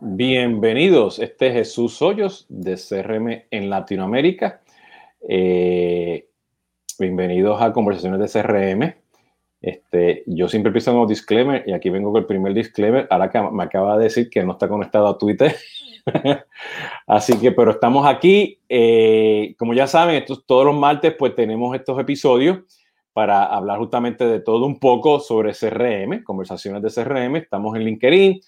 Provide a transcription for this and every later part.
Bienvenidos, este es Jesús Hoyos de CRM en Latinoamérica. Eh, bienvenidos a Conversaciones de CRM. Este, yo siempre empiezo con un disclaimer y aquí vengo con el primer disclaimer. Ahora que me acaba de decir que no está conectado a Twitter. Así que, pero estamos aquí. Eh, como ya saben, estos, todos los martes pues tenemos estos episodios para hablar justamente de todo un poco sobre CRM, conversaciones de CRM. Estamos en LinkedIn,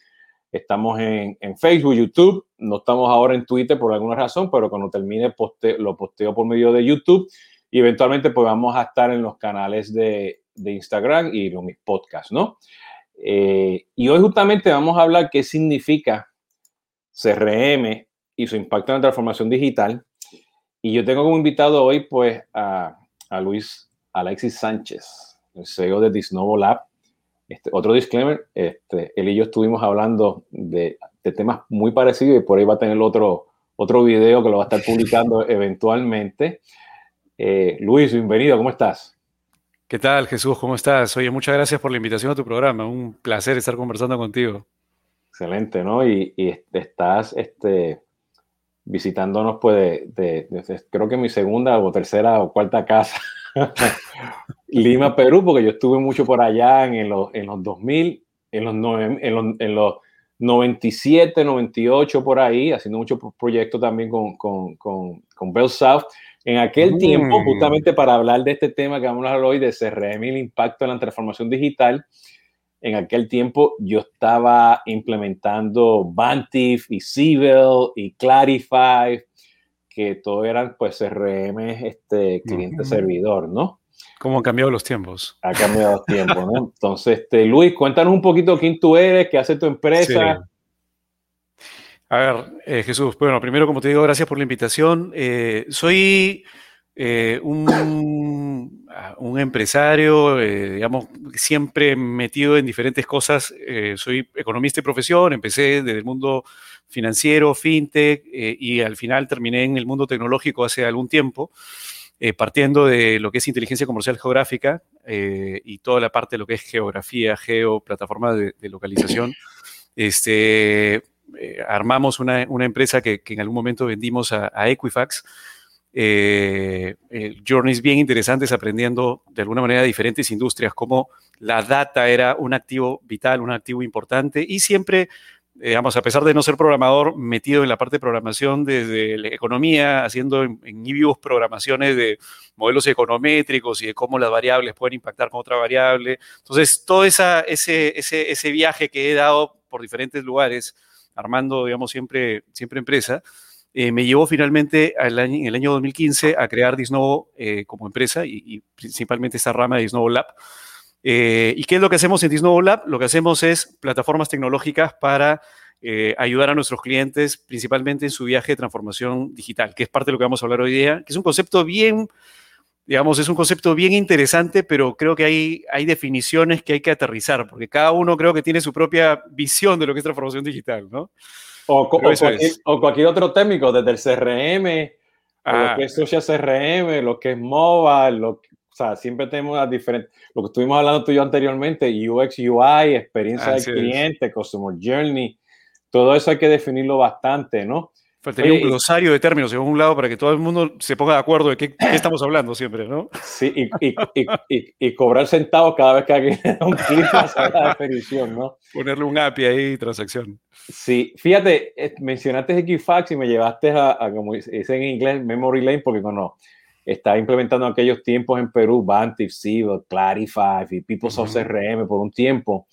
Estamos en, Facebook, YouTube. No estamos ahora en Twitter por alguna razón, pero cuando termine lo posteo por medio de YouTube. Y eventualmente pues vamos a estar en los canales de, Instagram y en mis podcasts, ¿no? Eh, y hoy justamente vamos a hablar qué significa CRM y su impacto en la transformación digital. Y yo tengo como invitado hoy pues a, a Luis Alexis Sánchez, el CEO de Disnovo Lab. Este, otro disclaimer, este, él y yo estuvimos hablando de, temas muy parecidos y por ahí va a tener otro, otro video que lo va a estar publicando eventualmente. Eh, Luis, bienvenido, ¿cómo estás? ¿Qué tal, Jesús? ¿Cómo estás? Oye, muchas gracias por la invitación a tu programa. Un placer estar conversando contigo. Excelente, ¿no? Y, estás este, visitándonos, pues, creo que mi segunda o tercera o cuarta casa. Lima, Perú, porque yo estuve mucho por allá en, los, en los 2000, en los, en, los, en los 97, 98 por ahí, haciendo muchos proyectos también con, con, con, con Bell South. En aquel tiempo, mm. justamente para hablar de este tema que vamos a hablar hoy, de CRM y el impacto en la transformación digital, en aquel tiempo yo estaba implementando Bantif y Civil y Clarify, que todo eran pues CRM, este, cliente-servidor, ¿no? ¿Cómo han cambiado los tiempos? Ha cambiado los tiempos, ¿no? Entonces, este, Luis, cuéntanos un poquito quién tú eres, qué hace tu empresa. A ver, eh, Jesús, bueno, primero, como te digo, gracias por la invitación. Eh, soy eh, un, un, empresario, digamos, siempre metido en diferentes cosas. soy economista y profesión, empecé desde el mundo financiero, fintech, y al final terminé en el mundo tecnológico hace algún tiempo. Eh, partiendo de lo que es inteligencia comercial geográfica eh, y toda la parte de lo que es geografía, geo, plataforma de, localización, este, eh, armamos una, empresa que, en algún momento vendimos a, Equifax. journeys bien interesantes aprendiendo de alguna manera diferentes industrias, como la data era un activo vital, un activo importante y siempre digamos, a pesar de no ser programador, metido en la parte de programación desde la economía, haciendo en, en programaciones de modelos econométricos y de cómo las variables pueden impactar con otra variable. Entonces, todo esa, ese, ese, ese viaje que he dado por diferentes lugares, armando, digamos, siempre, siempre empresa, eh, me llevó finalmente al año, en el año 2015 a crear Disnovo eh, como empresa y, y, principalmente esta rama de Disnovo Lab. Eh, ¿Y qué es lo que hacemos en Disnovo Lab? Lo que hacemos es plataformas tecnológicas para eh, ayudar a nuestros clientes, principalmente en su viaje de transformación digital, que es parte de lo que vamos a hablar hoy día, que es un concepto bien, digamos, es un concepto bien interesante, pero creo que hay, hay definiciones que hay que aterrizar, porque cada uno creo que tiene su propia visión de lo que es transformación digital, ¿no? O, cualquier, otro técnico, desde el CRM, lo ah. que es social CRM, lo que es mobile, lo que sea, siempre tenemos las diferentes, lo que estuvimos hablando tú y yo anteriormente, UX, UI, experiencia del cliente, customer journey, todo eso hay que definirlo bastante, ¿no? Faltaría un glosario de términos en un lado para que todo el mundo se ponga de acuerdo de qué, estamos hablando siempre, ¿no? Sí, y, y, y, y, cobrar centavos cada vez que alguien da un clic a la definición, ¿no? Ponerle un API ahí, transacción. Sí, fíjate, eh, mencionaste Equifax y me llevaste a, a como dice en inglés, memory lane, porque no, estaba implementando en aquellos tiempos en Perú Bantif, Civil, Clarify y PeopleSoft CRM por un tiempo,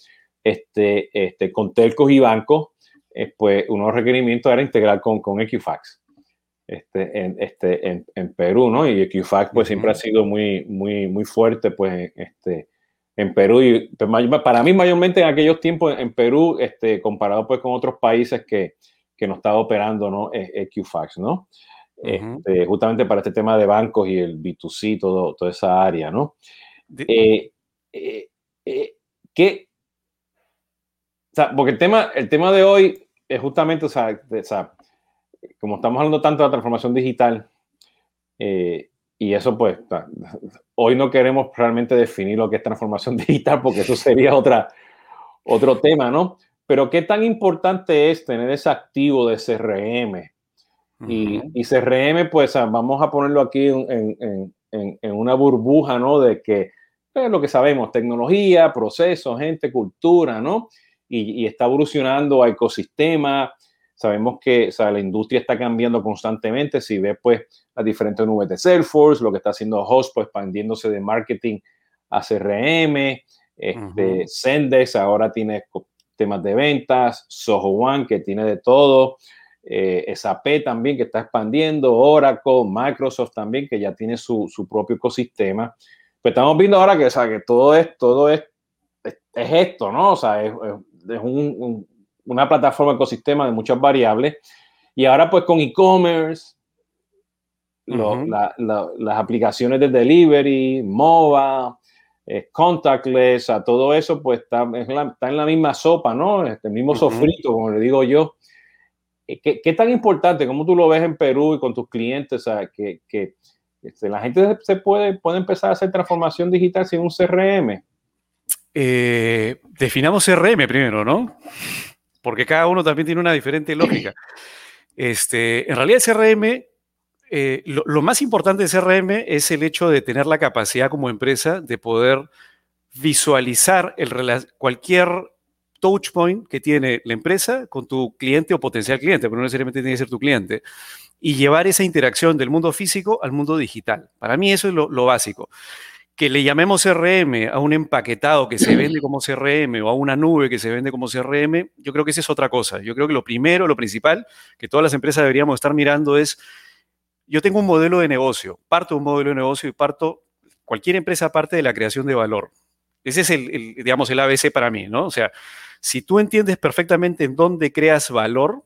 este, este, con telcos y bancos, eh, pues uno de los requerimientos era integrar con, con Equifax. Este, en, este, en, en, Perú, ¿no? Y Equifax pues siempre ha sido muy, muy, muy fuerte pues este, en Perú y pues, para mí mayormente en aquellos tiempos en Perú, este, comparado pues con otros países que, que no estaba operando, ¿no? E, Equifax, ¿no? Este, justamente para este tema de bancos y el B2C, todo, toda esa área, ¿no? Eh, eh, eh, ¿Qué? O sea, porque el tema, el tema de hoy es justamente, o sea, como estamos hablando tanto de la transformación digital, y eso pues, hoy no queremos realmente definir lo que es transformación digital, porque eso sería otra, otro tema, ¿no? pero ¿qué tan importante es tener ese activo de CRM? Y, y, CRM, pues ah, vamos a ponerlo aquí en, en, en, en una burbuja, ¿no? De que es lo que sabemos, tecnología, procesos, gente, cultura, ¿no? Y, y está evolucionando a ecosistema. Sabemos que o sea, la industria está cambiando constantemente. Si ves, pues, las diferentes nubes de Salesforce, lo que está haciendo Host, pues, expandiéndose de marketing a CRM, este, Sendex ahora tiene temas de ventas, Soho One, que tiene de todo, eh, SAP también, que está expandiendo, Oracle, Microsoft también, que ya tiene su, su propio ecosistema. Pues estamos viendo ahora que, o sea, que todo es, todo es, es, esto, ¿no? O sea, es, es un, un, una plataforma ecosistema de muchas variables. Y ahora pues con e-commerce, uh -huh. la, la, las aplicaciones de delivery, MOBA, eh, contactless, a todo eso, pues está, la, está, en la misma sopa, ¿no? Este mismo uh -huh. sofrito, como le digo yo. Eh, ¿Qué, ¿Qué, tan importante, como tú lo ves en Perú y con tus clientes, que, este, la gente se puede, puede empezar a hacer transformación digital sin un CRM? Eh, definamos CRM primero, ¿no? Porque cada uno también tiene una diferente lógica. Este, en realidad, el CRM, eh, lo, más importante de CRM es el hecho de tener la capacidad como empresa de poder visualizar cualquier touch point que tiene la empresa con tu cliente o potencial cliente, pero no necesariamente tiene que ser tu cliente, y llevar esa interacción del mundo físico al mundo digital. Para mí eso es lo, lo básico. Que le llamemos CRM a un empaquetado que se vende como CRM o a una nube que se vende como CRM, yo creo que esa es otra cosa. Yo creo que lo primero, lo principal que todas las empresas deberíamos estar mirando es, yo tengo un modelo de negocio, parto de un modelo de negocio y parto, cualquier empresa parte de la creación de valor. Ese es el, digamos, el ABC para mí, ¿no? O sea, si tú entiendes perfectamente en dónde creas valor,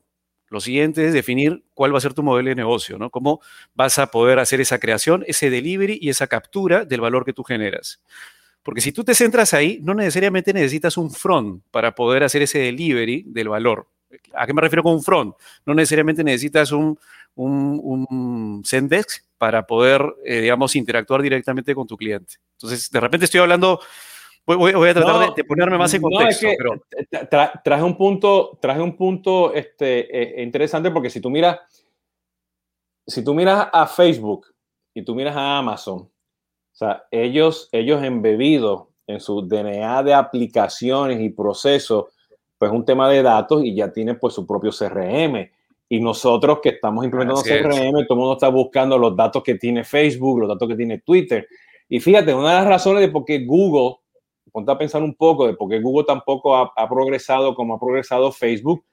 lo siguiente es definir cuál va a ser tu modelo de negocio, ¿no? Cómo vas a poder hacer esa creación, ese delivery y esa captura del valor que tú generas. Porque si tú te centras ahí, no necesariamente necesitas un front para poder hacer ese delivery del valor. ¿A qué me refiero con un front? No necesariamente necesitas un, un, un Sendex para poder, eh, digamos, interactuar directamente con tu cliente. Entonces, de repente estoy hablando Voy, voy, a tratar no, de, de, ponerme más en contexto. No, es que pero... tra, traje un punto, traje un punto este, eh, interesante porque si tú miras, si tú miras a Facebook y tú miras a Amazon, o sea, ellos, ellos embebidos en su DNA de aplicaciones y procesos, pues un tema de datos y ya tienen pues su propio CRM. Y nosotros que estamos implementando Así CRM, es. todo el mundo está buscando los datos que tiene Facebook, los datos que tiene Twitter. Y fíjate, una de las razones de por qué Google ponte a pensar un poco de por qué Google tampoco ha, ha, progresado como ha progresado Facebook,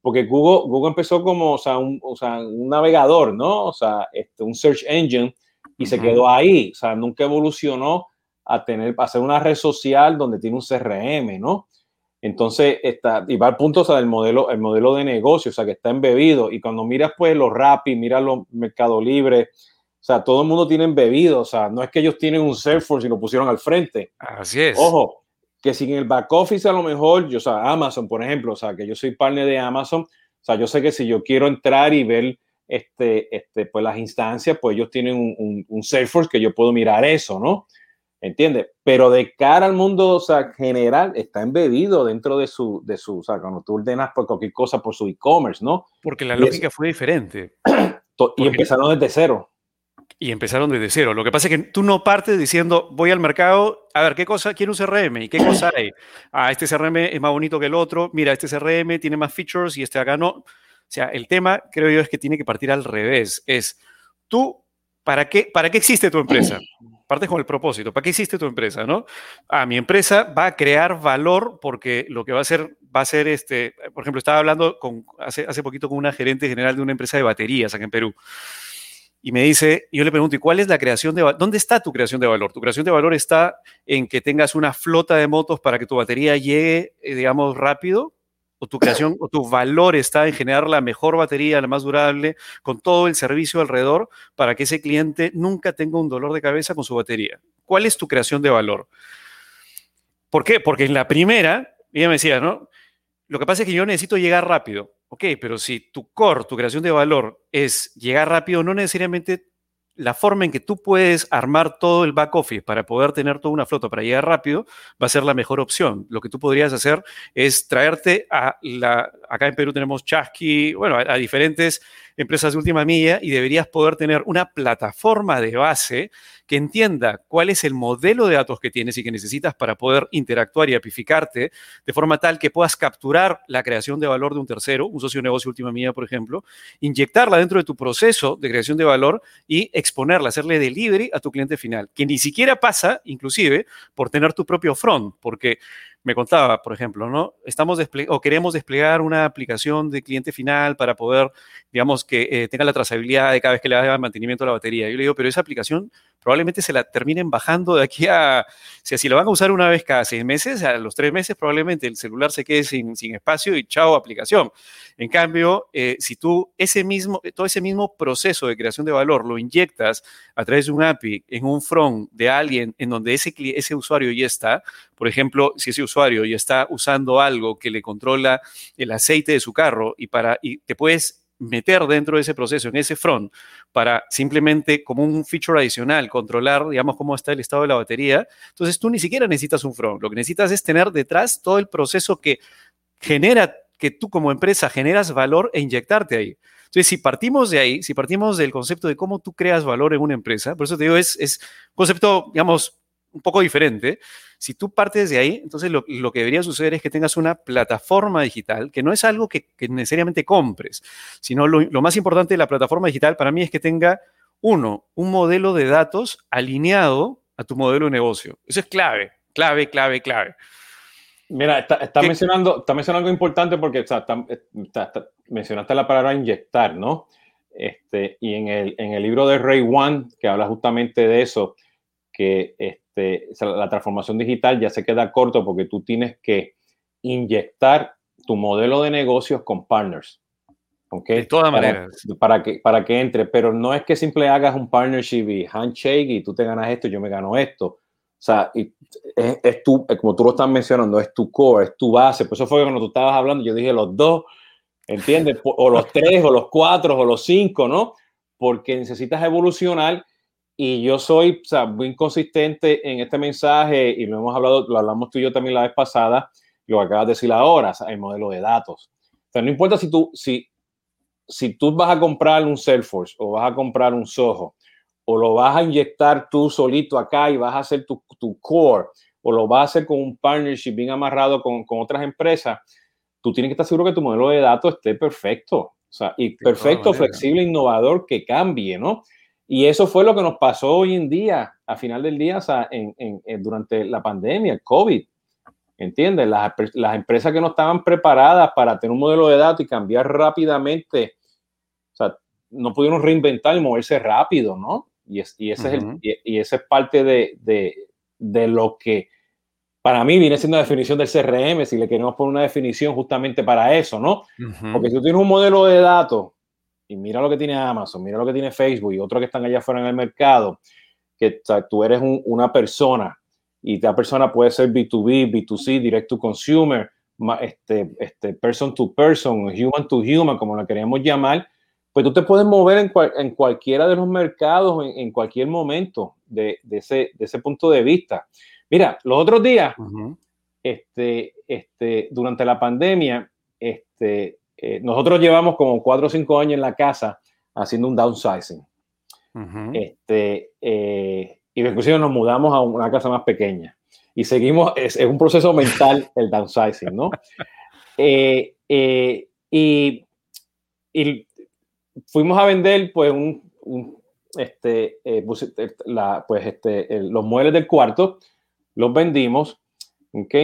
porque Google, Google empezó como o sea, un, o sea, un navegador, ¿no? O sea, este, un search engine y uh -huh. se quedó ahí, o sea, nunca evolucionó a tener, a hacer una red social donde tiene un CRM, ¿no? Entonces, está, y va al punto o sea, del modelo, el modelo de negocio, o sea, que está embebido. Y cuando miras, pues, los Rappi, miras los Mercado Libre, sea, todo el mundo tiene bebido, o sea, no es que ellos tienen un Salesforce y lo pusieron al frente. Así es. Ojo, que si en el back office a lo mejor, yo, o sea, Amazon, por ejemplo, o sea, que yo soy partner de Amazon, o sea, yo sé que si yo quiero entrar y ver este, este, pues las instancias, pues ellos tienen un, un, un Salesforce que yo puedo mirar eso, ¿no? ¿Entiendes? Pero de cara al mundo o sea, general, está embebido dentro de su, de su, o sea, cuando tú ordenas por cualquier cosa por su e-commerce, ¿no? Porque la lógica es, fue diferente. y empezaron desde cero y empezaron desde cero. Lo que pasa es que tú no partes diciendo, voy al mercado, a ver, ¿qué cosa quiere un CRM? ¿Y qué cosa hay? Ah, este CRM es más bonito que el otro, mira, este CRM tiene más features y este acá no. O sea, el tema, creo yo, es que tiene que partir al revés. Es, tú, ¿para qué, para qué existe tu empresa? Partes con el propósito. ¿Para qué existe tu empresa? ¿no? Ah, mi empresa va a crear valor porque lo que va a hacer, va a ser, este, por ejemplo, estaba hablando con, hace, hace poquito con una gerente general de una empresa de baterías acá en Perú y me dice, yo le pregunto, ¿y cuál es la creación de valor? ¿Dónde está tu creación de valor? Tu creación de valor está en que tengas una flota de motos para que tu batería llegue, eh, digamos, rápido, o tu creación o tu valor está en generar la mejor batería, la más durable, con todo el servicio alrededor para que ese cliente nunca tenga un dolor de cabeza con su batería. ¿Cuál es tu creación de valor? ¿Por qué? Porque en la primera, ella me decía, ¿no? Lo que pasa es que yo necesito llegar rápido. Ok, pero si tu core, tu creación de valor es llegar rápido, no necesariamente la forma en que tú puedes armar todo el back office para poder tener toda una flota para llegar rápido va a ser la mejor opción. Lo que tú podrías hacer es traerte a la, acá en Perú tenemos Chasqui, bueno, a, diferentes empresas de última milla y deberías poder tener una plataforma de base que entienda cuál es el modelo de datos que tienes y que necesitas para poder interactuar y apificarte de forma tal que puedas capturar la creación de valor de un tercero, un socio de negocio última mía, por ejemplo, inyectarla dentro de tu proceso de creación de valor y exponerla, hacerle delivery a tu cliente final, que ni siquiera pasa, inclusive, por tener tu propio front, porque me contaba, por ejemplo, ¿no? Estamos o queremos desplegar una aplicación de cliente final para poder, digamos, que eh, tenga la trazabilidad de cada vez que le haga mantenimiento a la batería. Yo le digo, pero esa aplicación probablemente se la terminen bajando de aquí a, si si lo van a usar una vez cada seis meses, a los tres meses probablemente el celular se quede sin, sin espacio y chao aplicación. En cambio, eh, si tú ese mismo, todo ese mismo proceso de creación de valor lo inyectas a través de un API en un front de alguien en donde ese, ese usuario ya está, por ejemplo, si ese usuario ya está usando algo que le controla el aceite de su carro y, para, y te puedes meter dentro de ese proceso, en ese front, para simplemente como un feature adicional controlar, digamos, cómo está el estado de la batería, entonces tú ni siquiera necesitas un front. Lo que necesitas es tener detrás todo el proceso que genera, que tú como empresa generas valor e inyectarte ahí. Entonces, si partimos de ahí, si partimos del concepto de cómo tú creas valor en una empresa, por eso te digo, es, es concepto, digamos, un poco diferente. Si tú partes de ahí, entonces lo, que debería suceder es que tengas una plataforma digital, que no es algo que, necesariamente compres, sino lo, más importante de la plataforma digital para mí es que tenga, uno, un modelo de datos alineado a tu modelo de negocio. Eso es clave, clave, clave, clave. Mira, está, mencionando, está mencionando algo importante porque mencionaste la palabra inyectar, ¿no? Este, y en el, en el libro de Ray One, que habla justamente de eso, que este, la transformación digital ya se queda corto porque tú tienes que inyectar tu modelo de negocios con partners. De todas maneras. Para que, para que entre, pero no es que simple hagas un partnership y handshake y tú te ganas esto y yo me gano esto. O sea, es, es tu, como tú lo estás mencionando, es tu core, es tu base. Por eso fue cuando tú estabas hablando, yo dije los dos, ¿entiendes? O los tres, o los cuatro, o los cinco, ¿no? Porque necesitas evolucionar y yo soy o sea, muy consistente en este mensaje y lo hemos hablado, lo hablamos tú y yo también la vez pasada, lo acabas de decir ahora, el modelo de datos. O sea, no importa si tú, si, si tú vas a comprar un Salesforce o vas a comprar un Soho o lo vas a inyectar tú solito acá y vas a hacer tu, tu core o lo vas a hacer con un partnership bien amarrado con, con otras empresas, tú tienes que estar seguro que tu modelo de datos esté perfecto. O sea, y perfecto, flexible, innovador, que cambie, ¿no? Y eso fue lo que nos pasó hoy en día, a final del día, o sea, en, en, durante la pandemia, el COVID. ¿Entiendes? Las, las, empresas que no estaban preparadas para tener un modelo de datos y cambiar rápidamente, o sea, no pudieron reinventar y moverse rápido, ¿no? Y, es, y, ese, es el, y, esa es parte de, de, de, lo que para mí viene siendo la definición del CRM, si le queremos poner una definición justamente para eso, ¿no? Porque si tú tienes un modelo de datos y mira lo que tiene Amazon, mira lo que tiene Facebook y otros que están allá afuera en el mercado, que tú eres una persona y esta persona puede ser B2B, B2C, direct to consumer, este, este person to person, human to human, como lo queremos llamar, pues tú te puedes mover en, en cualquiera de los mercados en, cualquier momento de, de, ese, de, ese, punto de vista. Mira, los otros días, este, este, durante la pandemia, este, eh, nosotros llevamos como cuatro o cinco años en la casa haciendo un downsizing. este, eh, y inclusive nos mudamos a una casa más pequeña. Y seguimos, es, un proceso mental el downsizing, ¿no? Eh, y, y, fuimos a vender pues un, este, pues, la, pues este, los muebles del cuarto, los vendimos, ¿ok?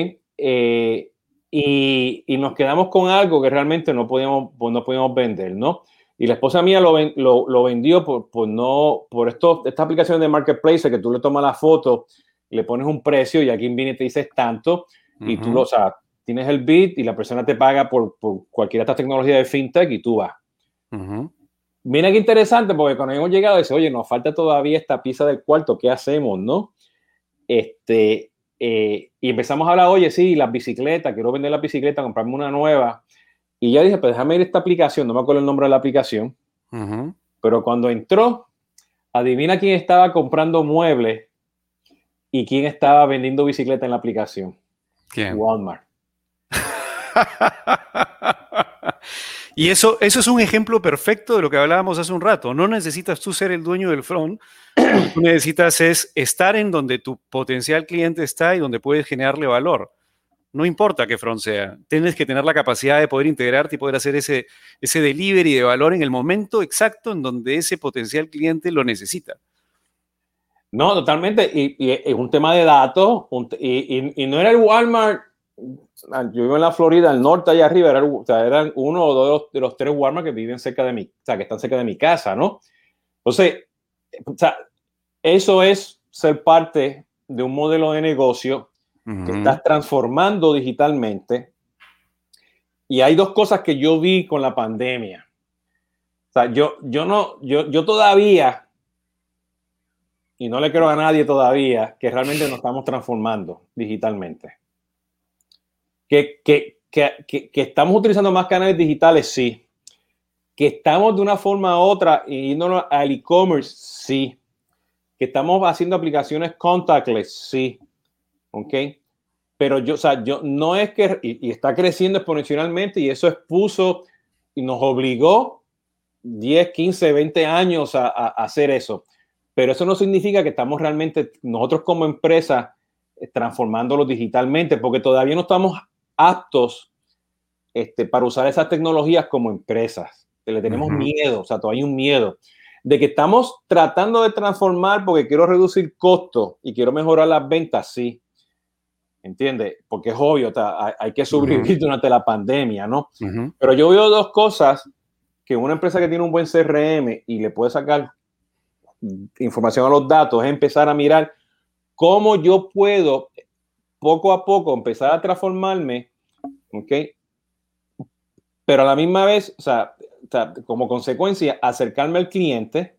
Y, y, nos quedamos con algo que realmente no podíamos, pues no podíamos vender, ¿no? Y la esposa mía lo, lo, lo vendió por, por, no, por esto, esta aplicación de Marketplace que tú le tomas la foto, le pones un precio y aquí viene y te dices tanto y tú lo, o sea, tienes el bit y la persona te paga por, por cualquiera de estas tecnologías de fintech y tú vas. Mira qué interesante porque cuando hemos llegado dice, oye, nos falta todavía esta pieza del cuarto, ¿qué hacemos, no? Este, eh, y empezamos a hablar, oye, sí, las bicicletas, quiero vender la bicicleta, comprarme una nueva. Y ya dije, pues déjame ir a esta aplicación, no me acuerdo el nombre de la aplicación, pero cuando entró, adivina quién estaba comprando muebles y quién estaba vendiendo bicicleta en la aplicación. ¿Quién? Walmart. y eso, eso es un ejemplo perfecto de lo que hablábamos hace un rato. No necesitas tú ser el dueño del front. Lo que tú necesitas es estar en donde tu potencial cliente está y donde puedes generarle valor. No importa qué front sea, tienes que tener la capacidad de poder integrarte y poder hacer ese, ese delivery de valor en el momento exacto en donde ese potencial cliente lo necesita. No, totalmente. Y, es un tema de datos. y, no era el Walmart. Yo vivo en la Florida, al norte, allá arriba. Era, o sea, eran uno o dos de los, tres Walmart que viven cerca de mi, o sea, que están cerca de mi casa, ¿no? Entonces, o sea, eso es ser parte de un modelo de negocio que estás transformando digitalmente. Y hay dos cosas que yo vi con la pandemia. O sea, yo, yo no, yo, yo todavía, y no le quiero a nadie todavía, que realmente nos estamos transformando digitalmente. Que, que, que, que, estamos utilizando más canales digitales, sí. Que estamos de una forma u otra yéndonos al e-commerce, sí. Que estamos haciendo aplicaciones contactless, sí. ¿ok? Pero yo, o sea, yo no es que, y, está creciendo exponencialmente y eso expuso y nos obligó 10, 15, 20 años a, hacer eso. Pero eso no significa que estamos realmente nosotros como empresa eh, transformándolo digitalmente, porque todavía no estamos aptos este, para usar esas tecnologías como empresas. Le tenemos miedo, o sea, todavía hay un miedo de que estamos tratando de transformar porque quiero reducir costos y quiero mejorar las ventas, sí. ¿entiendes? Porque es obvio, hay, que sobrevivir durante la pandemia, ¿no? Pero yo veo dos cosas que una empresa que tiene un buen CRM y le puede sacar información a los datos es empezar a mirar cómo yo puedo poco a poco empezar a transformarme, ¿ok? Pero a la misma vez, o sea, como consecuencia, acercarme al cliente,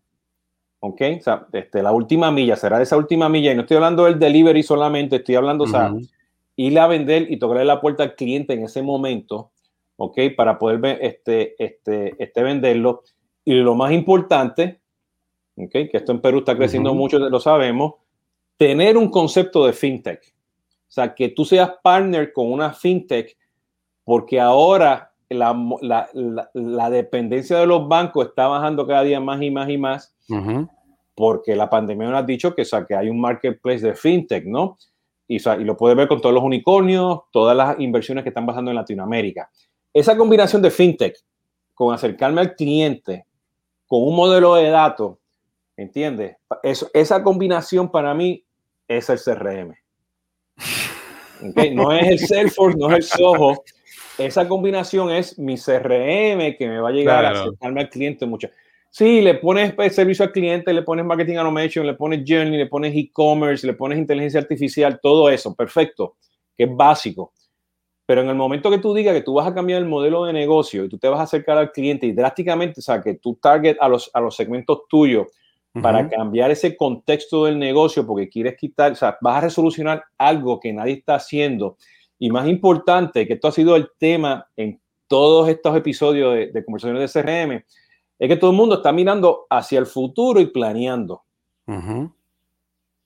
¿ok? O sea, este, la última milla, será esa última milla, y no estoy hablando del delivery solamente, estoy hablando, o sea, irle a vender y tocarle la puerta al cliente en ese momento, ¿ok? Para poder este, este, este venderlo. Y lo más importante, ¿ok? Que esto en Perú está creciendo mucho, lo sabemos, tener un concepto de fintech. O sea, que tú seas partner con una fintech, porque ahora la, la, dependencia de los bancos está bajando cada día más y más y más, porque la pandemia nos ha dicho que, o sea, que hay un marketplace de fintech, ¿no? y, lo puedes ver con todos los unicornios, todas las inversiones que están pasando en Latinoamérica. Esa combinación de fintech con acercarme al cliente, con un modelo de datos, ¿entiendes? esa combinación para mí es el CRM. No es el Salesforce, no es el Soho. Esa combinación es mi CRM que me va a llegar a acercarme al cliente mucho. Sí, le pones servicio al cliente, le pones marketing automation, le pones journey, le pones e-commerce, le pones inteligencia artificial, todo eso, perfecto, que es básico. Pero en el momento que tú digas que tú vas a cambiar el modelo de negocio y tú te vas a acercar al cliente y drásticamente, o sea, que tú target a los, a los segmentos tuyos para cambiar ese contexto del negocio porque quieres quitar, o sea, vas a resolucionar algo que nadie está haciendo. Y más importante, que esto ha sido el tema en todos estos episodios de, de conversaciones de CRM, es que todo el mundo está mirando hacia el futuro y planeando.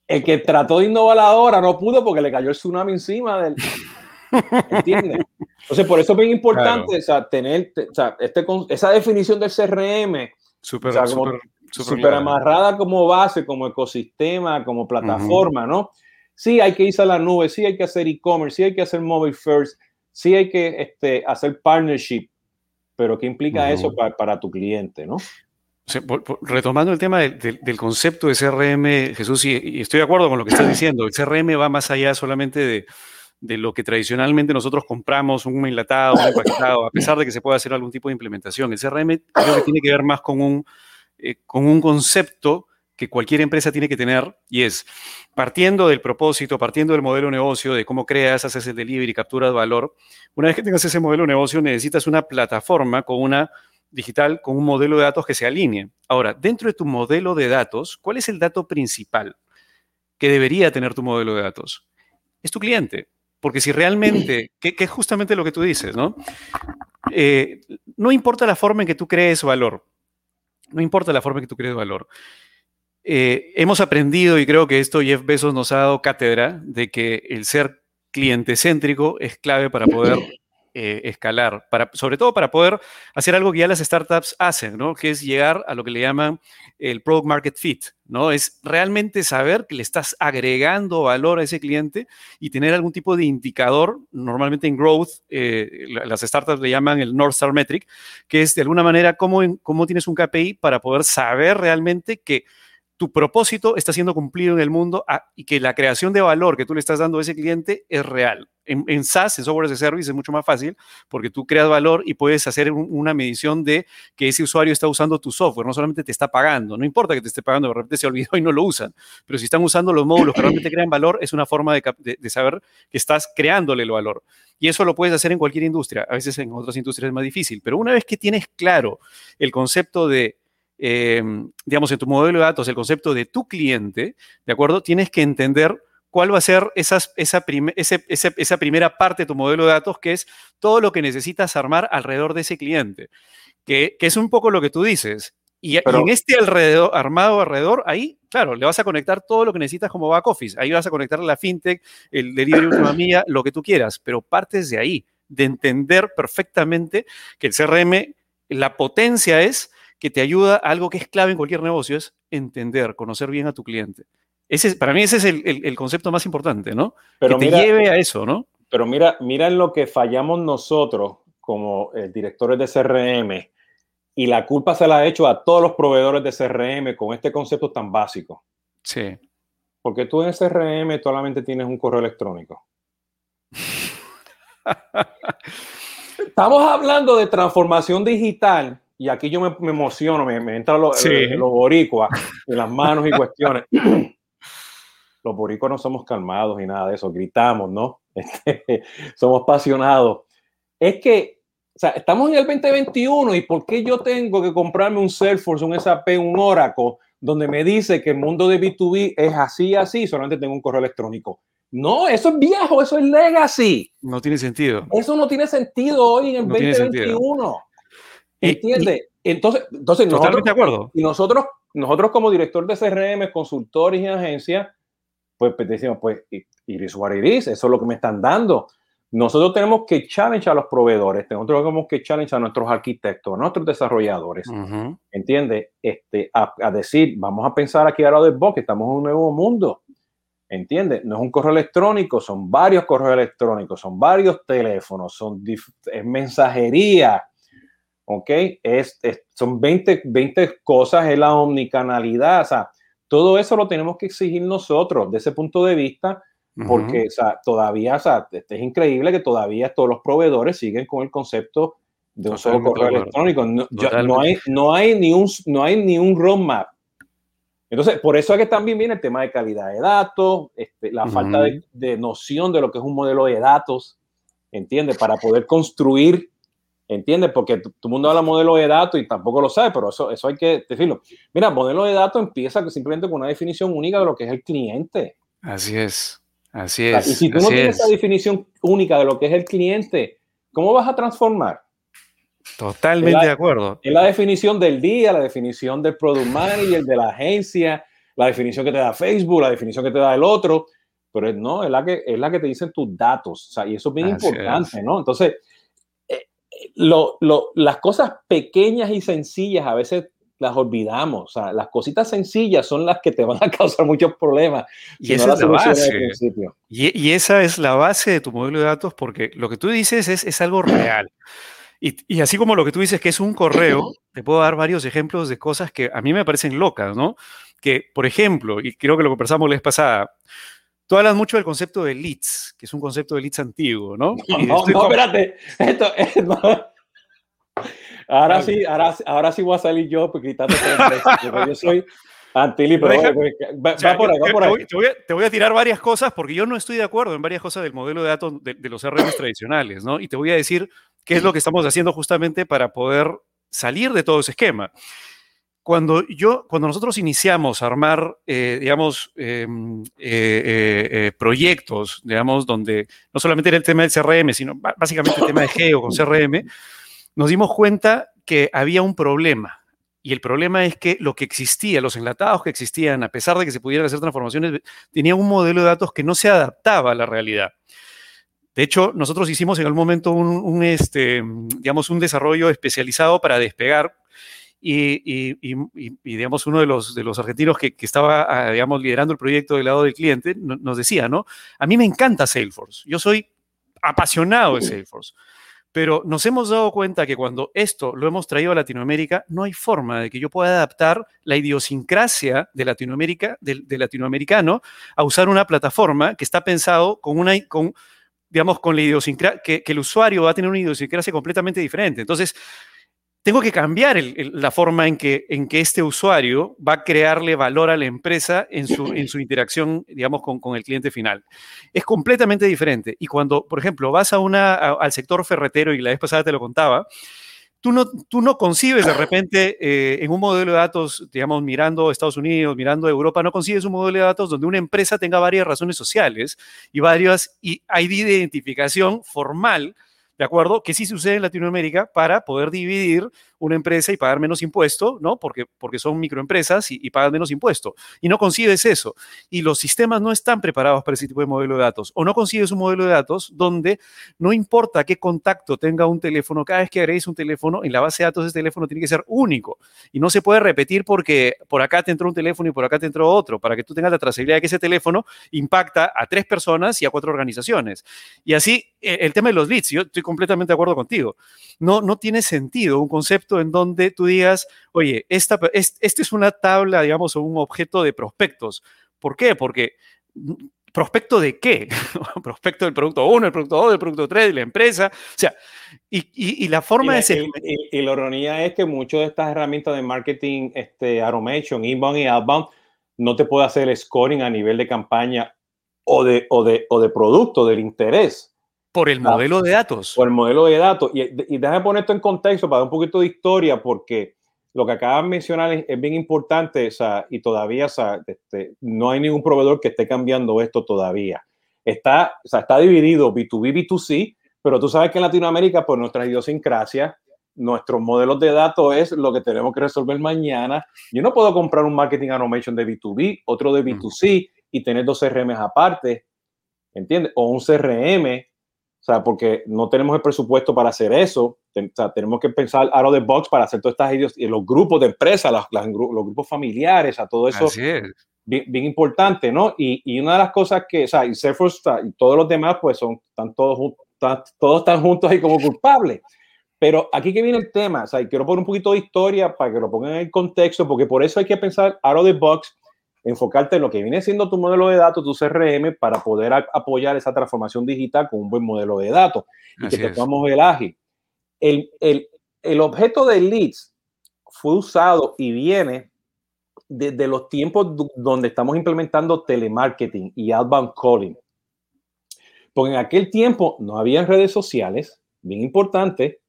El que trató de innovar ahora no pudo porque le cayó el tsunami encima del... ¿Entiendes? Entonces, por eso es bien importante tener este, esa definición del CRM súper super, amarrada como base, como ecosistema, como plataforma, ¿no? Sí hay que irse a la nube, sí hay que hacer e-commerce, sí hay que hacer mobile first, sí hay que este, hacer partnership, pero ¿qué implica eso para, tu cliente, no? retomando el tema del concepto de CRM, Jesús, y, estoy de acuerdo con lo que estás diciendo, el CRM va más allá solamente de, lo que tradicionalmente nosotros compramos, un enlatado, un empaquetado, a pesar de que se pueda hacer algún tipo de implementación. El CRM creo que tiene que ver más con un, eh, con un concepto que cualquier empresa tiene que tener y es partiendo del propósito, partiendo del modelo de negocio, de cómo creas, haces el delivery, capturas valor. Una vez que tengas ese modelo de negocio, necesitas una plataforma con una digital, con un modelo de datos que se alinee. Ahora, dentro de tu modelo de datos, ¿cuál es el dato principal que debería tener tu modelo de datos? Es tu cliente. Porque si realmente, que, es justamente lo que tú dices, ¿no? Eh, no importa la forma en que tú crees valor, no importa la forma en que tú crees valor eh, hemos aprendido, y creo que esto Jeff Bezos nos ha dado cátedra, de que el ser cliente céntrico es clave para poder eh, escalar, para, sobre todo para poder hacer algo que ya las startups hacen, ¿no? Que es llegar a lo que le llaman el product market fit, ¿no? Es realmente saber que le estás agregando valor a ese cliente y tener algún tipo de indicador, normalmente en growth, eh, las startups le llaman el North Star Metric, que es de alguna manera cómo, cómo tienes un KPI para poder saber realmente que tu propósito está siendo cumplido en el mundo ah, y que la creación de valor que tú le estás dando a ese cliente es real. En, SaaS, en software as a service, es mucho más fácil porque tú creas valor y puedes hacer una medición de que ese usuario está usando tu software, no solamente te está pagando, no importa que te esté pagando, de repente se olvidó y no lo usan, pero si están usando los módulos que realmente crean valor, es una forma de, de saber que estás creándole el valor. Y eso lo puedes hacer en cualquier industria, a veces en otras industrias es más difícil, pero una vez que tienes claro el concepto de eh, digamos, en tu modelo de datos, el concepto de tu cliente, ¿de acuerdo? Tienes que entender cuál va a ser esas, esa, esa, primera parte de tu modelo de datos, que es todo lo que necesitas armar alrededor de ese cliente, que, es un poco lo que tú dices. Y, en este alrededor, armado alrededor, ahí, claro, le vas a conectar todo lo que necesitas como back office. Ahí vas a conectar la fintech, el delivery última mía, lo que tú quieras, pero partes de ahí, de entender perfectamente que el CRM, la potencia es que te ayuda a algo que es clave en cualquier negocio, es entender, conocer bien a tu cliente. Ese, para mí ese es el, concepto más importante, ¿no? Pero que te lleve a eso, ¿no? Pero mira, mira en lo que fallamos nosotros como eh, directores de CRM y la culpa se la ha hecho a todos los proveedores de CRM con este concepto tan básico. Sí. Porque tú en CRM solamente tienes un correo electrónico. Estamos hablando de transformación digital y aquí yo me, emociono, me, me entra los lo, boricuas en las manos y cuestiones. los boricuas no somos calmados y nada de eso, gritamos, ¿no? Este, somos apasionados. Es que, o sea, estamos en el 2021 y ¿por qué yo tengo que comprarme un Salesforce, un SAP, un Oracle, donde me dice que el mundo de B2B es así, así, solamente tengo un correo electrónico? No, eso es viejo, eso es legacy. No tiene sentido. Eso no tiene sentido hoy en el 2021. ¿Entiendes? Entonces, entonces nosotros, de acuerdo. Y nosotros, nosotros como director de CRM, consultores y agencias, pues, pues decimos, pues, iris what eso es lo que me están dando. Nosotros tenemos que challenge a los proveedores, nosotros tenemos que challenge a nuestros arquitectos, a nuestros desarrolladores, ¿entiende? ¿entiendes? Este, a, decir, vamos a pensar aquí ahora del box, estamos en un nuevo mundo, ¿entiendes? No es un correo electrónico, son varios correos electrónicos, son varios teléfonos, son es mensajería, ¿ok? Es, son 20, 20 cosas, es la omnicanalidad, o sea, todo eso lo tenemos que exigir nosotros desde ese punto de vista, porque o sea, todavía, o sea, es increíble que todavía todos los proveedores siguen con el concepto de un solo correo electrónico. No, no, hay, no, hay ni un, no hay ni un roadmap. Entonces, por eso es que también viene el tema de calidad de datos, este, la falta de, de, noción de lo que es un modelo de datos, ¿entiendes? Para poder construir ¿Entiendes? Porque todo el mundo habla modelo de datos y tampoco lo sabe, pero eso, eso hay que decirlo. Mira, modelo de datos empieza simplemente con una definición única de lo que es el cliente. Así es, así es. y si tú no tienes esa definición única de lo que es el cliente, ¿cómo vas a transformar? Totalmente de acuerdo. Es la definición del día, la definición del product manager, de la agencia, la definición que te da Facebook, la definición que te da el otro, pero no, es la que, es la que te dicen tus datos, o sea, y eso es bien importante, ¿no? Entonces, lo, las cosas pequeñas y sencillas a veces las olvidamos. O sea, las cositas sencillas son las que te van a causar muchos problemas. Y esa es la base. Y, esa es la base de tu modelo de datos porque lo que tú dices es, es algo real. Y, y, así como lo que tú dices que es un correo, te puedo dar varios ejemplos de cosas que a mí me parecen locas, ¿no? Que, por ejemplo, y creo que lo conversamos la vez pasada, Tú hablas mucho del concepto de leads, que es un concepto de leads antiguo, ¿no? No, no, espérate. Esto, Ahora sí, ahora, ahora sí voy a salir yo porque gritando porque yo soy anti pero va, por ahí, va por ahí. Te voy, a, te voy, a, tirar varias cosas porque yo no estoy de acuerdo en varias cosas del modelo de datos de, de los CRM tradicionales, ¿no? Y te voy a decir qué es lo que estamos haciendo justamente para poder salir de todo ese esquema cuando yo, cuando nosotros iniciamos a armar, eh, digamos, em, eh, eh, proyectos, digamos, donde no solamente era el tema del CRM, sino básicamente el tema de Geo con CRM, nos dimos cuenta que había un problema. Y el problema es que lo que existía, los enlatados que existían, a pesar de que se pudieran hacer transformaciones, tenían un modelo de datos que no se adaptaba a la realidad. De hecho, nosotros hicimos en algún momento un, este, digamos, un desarrollo especializado para despegar y, digamos, uno de los, de los argentinos que, estaba, ah, digamos, liderando el proyecto del lado del cliente nos decía, ¿no? A mí me encanta Salesforce. Yo soy apasionado de Salesforce. Pero nos hemos dado cuenta que cuando esto lo hemos traído a Latinoamérica, no hay forma de que yo pueda adaptar la idiosincrasia de Latinoamérica, del, latinoamericano, a usar una plataforma que está pensado con una, con, digamos, con la idiosincrasia, que, que el usuario va a tener una idiosincrasia completamente diferente. Entonces, tengo que cambiar la forma en que, en que este usuario va a crearle valor a la empresa en su, en su interacción, digamos, con, con, el cliente final. Es completamente diferente. Y cuando, por ejemplo, vas a una, al sector ferretero, y la vez pasada te lo contaba, tú no, tú no concibes de repente eh, en un modelo de datos, digamos, mirando Estados Unidos, mirando Europa, no concibes un modelo de datos donde una empresa tenga varias razones sociales y varias ID de identificación formal ¿de acuerdo? Que sí sucede en Latinoamérica para poder dividir una empresa y pagar menos impuesto, ¿no? Porque, porque son microempresas y, pagan menos impuesto. Y no concibes eso. Y los sistemas no están preparados para ese tipo de modelo de datos. O no consigues un modelo de datos donde no importa qué contacto tenga un teléfono, cada vez que agregues un teléfono, en la base de datos de ese teléfono tiene que ser único. Y no se puede repetir porque por acá te entró un teléfono y por acá te entró otro, para que tú tengas la trazabilidad de que ese teléfono impacta a tres personas y a cuatro organizaciones. Y así, e, el tema de los leads, yo estoy completamente de acuerdo contigo. No, no tiene sentido un concepto en donde tú digas, oye, esta, es, este es una tabla, digamos, o un objeto de prospectos. ¿Por qué? Porque mm, ¿Prospecto de qué? prospecto del producto 1, el producto 2, del producto 3, de la empresa. O sea, y, la forma de... Y, la ironía es que muchas de estas herramientas de marketing, este, automation, inbound y outbound, no te puede hacer scoring a nivel de campaña o de, o de, o de producto, del interés. Por el modelo de datos. Por el modelo de datos. Y, y déjame poner esto en contexto para dar un poquito de historia, porque lo que acabas de mencionar es, bien importante o sea, y todavía o sea, este, no hay ningún proveedor que esté cambiando esto todavía. Está, o sea, está dividido B2B, B2C, pero tú sabes que en Latinoamérica, por nuestra idiosincrasia, nuestros modelos de datos es lo que tenemos que resolver mañana. Yo no puedo comprar un marketing automation de B2B, otro de B2C y tener dos CRM aparte, ¿entiendes? O un CRM o sea, porque no tenemos el presupuesto para hacer eso. O sea, tenemos que pensar out of the box para hacer todas estas ideas. Y los grupos de empresas, los, los grupos familiares, a todo eso. Así es. Bien, importante, ¿no? Y, y, una de las cosas que, o sea, y Salesforce y todos los demás, pues son, están todos, están, todos están juntos ahí como culpables. Pero aquí que viene el tema, o sea, quiero poner un poquito de historia para que lo pongan en el contexto, porque por eso hay que pensar out of the box enfocarte en lo que viene siendo tu modelo de datos, tu CRM, para poder apoyar esa transformación digital con un buen modelo de datos y que te podamos ver ágil. El, el, el, objeto de leads fue usado y viene desde los tiempos donde estamos implementando telemarketing y outbound calling. Porque en aquel tiempo no había redes sociales, bien importante,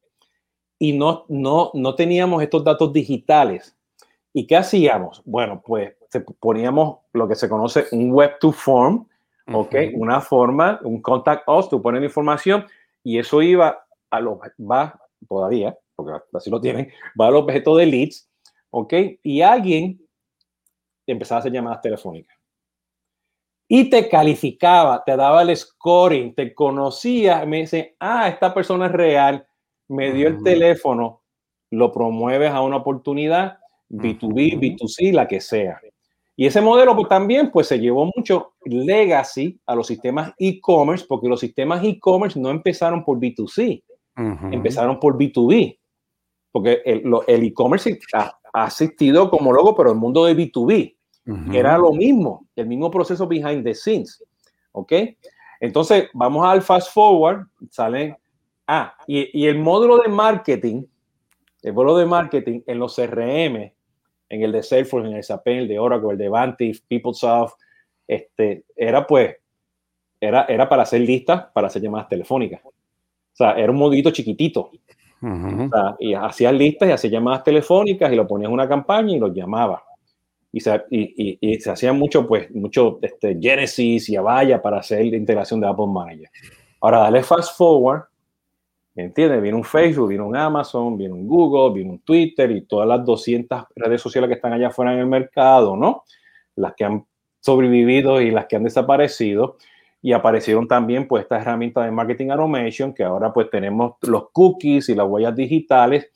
y no, no, no teníamos estos datos digitales. ¿Y qué hacíamos? Bueno, pues poníamos lo que se conoce un web to form, ¿ok? Una forma, un contact us, tú pones la información y eso iba a los, va todavía, porque así lo tienen, va al objeto de leads, ¿ok? Y alguien empezaba a hacer llamadas telefónicas. Y te calificaba, te daba el scoring, te conocía, me dice, ah, esta persona es real, me dio el teléfono, lo promueves a una oportunidad, B2B, B2C, la que sea. Y ese modelo pues, también pues, se llevó mucho legacy a los sistemas e-commerce, porque los sistemas e-commerce no empezaron por B2C, empezaron por B2B, porque el e-commerce ha, asistido como logo, pero el mundo de B2B era lo mismo, el mismo proceso behind the scenes. ¿Ok? Entonces, vamos al fast forward, sale, ah, y, y el módulo de marketing, el módulo de marketing en los CRM en el de Salesforce, en el SAP, el de Oracle, el de Vantive, PeopleSoft, este, era pues, era, era para hacer listas, para hacer llamadas telefónicas. O sea, era un modito chiquitito. o sea, y hacías listas y hacías llamadas telefónicas y lo ponías en una campaña y los llamaba. Y se, y, y, se hacía mucho, pues, mucho este, Genesis y Avaya para hacer la integración de Apple Manager. Ahora, dale fast forward ¿Entiendes? Viene un Facebook, viene un Amazon, viene un Google, viene un Twitter y todas las 200 redes sociales que están allá afuera en el mercado, ¿no? Las que han sobrevivido y las que han desaparecido. Y aparecieron también pues estas herramientas de marketing automation que ahora pues tenemos los cookies y las huellas digitales.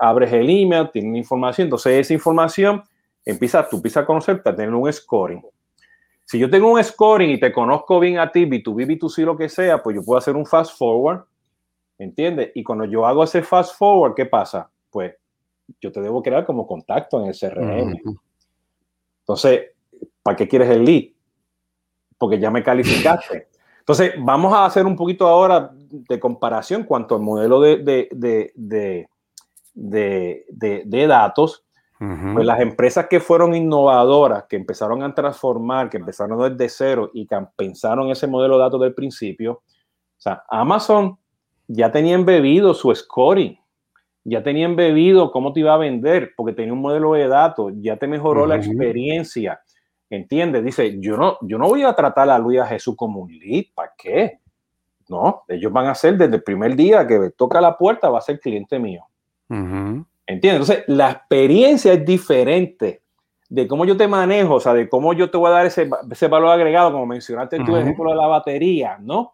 Abres el email, tienes información. Entonces esa información empieza, tú empiezas a conocerte, a tener un scoring. Si yo tengo un scoring y te conozco bien a ti, B2B, B2C, lo que sea, pues yo puedo hacer un fast forward ¿Entiendes? Y cuando yo hago ese fast forward, ¿qué pasa? Pues yo te debo crear como contacto en el CRM. Entonces, ¿para qué quieres el lead? Porque ya me calificaste. Entonces, vamos a hacer un poquito ahora de comparación cuanto al modelo de, de, de, datos. Pues las empresas que fueron innovadoras, que empezaron a transformar, que empezaron desde cero y que pensaron ese modelo de datos del principio, o sea, Amazon ya tenían bebido su scoring, ya tenían bebido cómo te iba a vender, porque tenía un modelo de datos, ya te mejoró la experiencia. ¿Entiendes? Dice, yo no, yo no voy a tratar a Luis a Jesús como un lead, ¿para qué? No, ellos van a ser desde el primer día que toca la puerta, va a ser cliente mío. ¿Entiendes? Entonces, la experiencia es diferente de cómo yo te manejo, o sea, de cómo yo te voy a dar ese, ese valor agregado, como mencionaste en tu ejemplo de la batería, ¿no?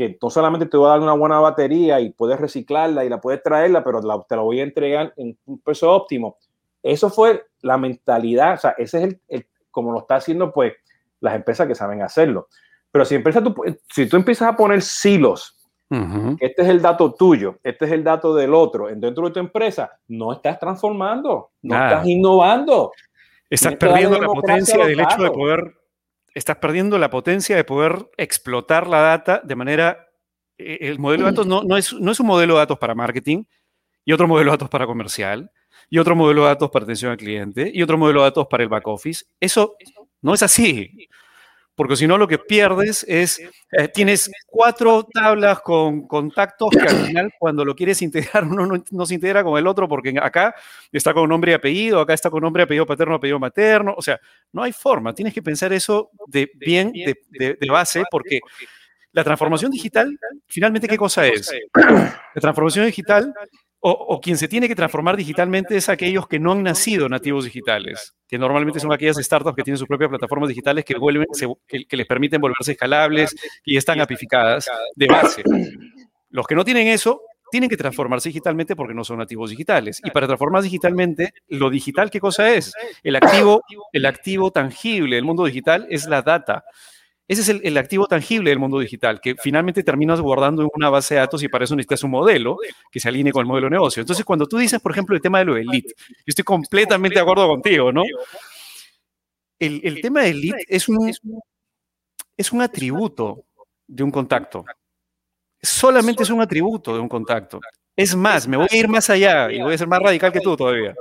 Que no solamente te voy a dar una buena batería y puedes reciclarla y la puedes traerla, pero te la voy a entregar en un precio óptimo. Eso fue la mentalidad, o sea, ese es el, como lo está haciendo pues las empresas que saben hacerlo. Pero si, empresa, tú, si tú empiezas a poner silos, este es el dato tuyo, este es el dato del otro, dentro de tu empresa, no estás transformando, no estás innovando. Estás perdiendo la potencia del hecho de poder estás perdiendo la potencia de poder explotar la data de manera... Eh, el modelo de datos no, no, es, no es un modelo de datos para marketing y otro modelo de datos para comercial y otro modelo de datos para atención al cliente y otro modelo de datos para el back office. Eso no es así porque si no lo que pierdes es, eh, tienes cuatro tablas con contactos que al final cuando lo quieres integrar uno no, se integra con el otro porque acá está con nombre y apellido, acá está con nombre, apellido paterno, apellido materno, o sea, no hay forma, tienes que pensar eso de bien, de, de base, porque la transformación digital, finalmente, ¿qué cosa es? La transformación digital o, quien se tiene que transformar digitalmente es aquellos que no han nacido nativos digitales, que normalmente son aquellas startups que tienen sus propias plataformas digitales que, les permiten volverse escalables y están apificadas de base. Los que no tienen eso tienen que transformarse digitalmente porque no son nativos digitales. Y para transformarse digitalmente, lo digital, ¿qué cosa es? El activo, el activo tangible del mundo digital es la data. Ese es el, activo tangible del mundo digital, que finalmente terminas guardando en una base de datos y para eso necesitas un modelo que se alinee con el modelo de negocio. Entonces, cuando tú dices, por ejemplo, el tema de lo del lead, yo estoy completamente de acuerdo contigo, ¿no? El, tema del lead es un, es un atributo de un contacto. Solamente es un atributo de un contacto. Es más, me voy a ir más allá y voy a ser más radical que tú todavía.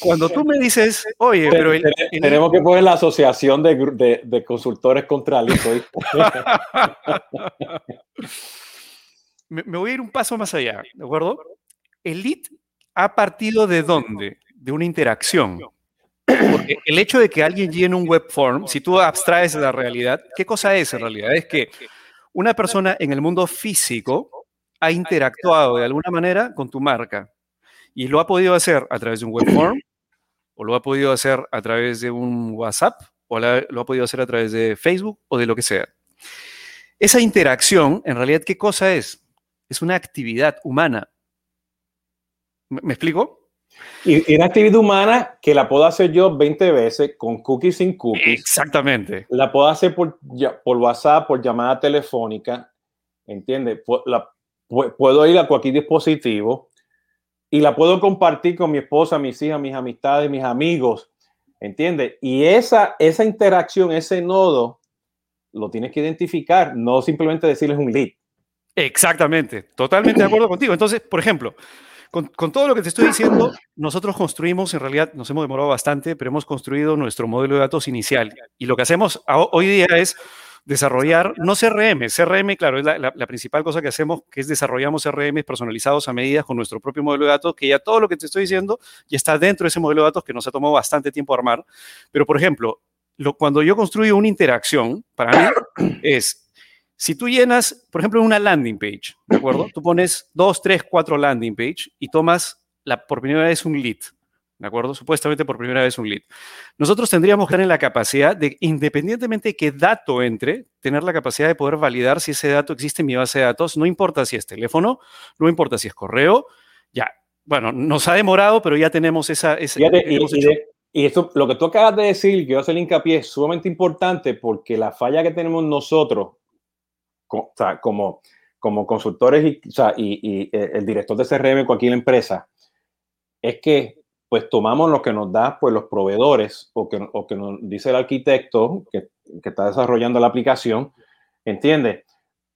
Cuando tú me dices, oye, pero... tenemos que poner la asociación de, consultores contra el me, me voy a ir un paso más allá, ¿de acuerdo? El lead ha partido de dónde? De una interacción. Porque el hecho de que alguien llene un web form, si tú abstraes la realidad, ¿qué cosa es en realidad? Es que una persona en el mundo físico ha interactuado de alguna manera con tu marca. Y lo ha podido hacer a través de un web form, o lo ha podido hacer a través de un WhatsApp, o lo ha podido hacer a través de Facebook o de lo que sea. Esa interacción, en realidad, ¿qué cosa es? Es una actividad humana. ¿Me, explico? Y, una actividad humana que la puedo hacer yo 20 veces con cookies sin cookies. Exactamente. La puedo hacer por, por WhatsApp, por llamada telefónica. ¿Entiendes? puedo ir a cualquier dispositivo y la puedo compartir con mi esposa, mis hijas, mis amistades, mis amigos, ¿entiendes? Y esa, esa interacción, ese nodo, lo tienes que identificar, no simplemente decirles un lead. Exactamente, totalmente de acuerdo contigo. Entonces, por ejemplo, con, con, todo lo que te estoy diciendo, nosotros construimos, en realidad nos hemos demorado bastante, pero hemos construido nuestro modelo de datos inicial. Y lo que hacemos hoy día es desarrollar, no CRM, CRM, claro, es la, principal cosa que hacemos, que es desarrollamos CRM personalizados a medida con nuestro propio modelo de datos, que ya todo lo que te estoy diciendo ya está dentro de ese modelo de datos que nos ha tomado bastante tiempo armar. Pero, por ejemplo, lo, cuando yo construyo una interacción, para mí es, Si tú llenas, por ejemplo, una landing page, ¿de acuerdo? Tú pones dos, tres, cuatro landing page y tomas la, por primera vez un lead, ¿de acuerdo? Supuestamente por primera vez un lead. Nosotros tendríamos que tener la capacidad de, independientemente de qué dato entre, tener la capacidad de poder validar si ese dato existe en mi base de datos, no importa si es teléfono, no importa si es correo, ya. Bueno, nos ha demorado, pero ya tenemos esa... esa y, esto, lo que tú acabas de decir, que yo hacer el hincapié, es sumamente importante porque la falla que tenemos nosotros, como, como consultores y, y, eh, el director de CRM en cualquier empresa, es que pues tomamos lo que nos da pues los proveedores o que, o que nos dice el arquitecto que, que está desarrollando la aplicación, ¿entiendes?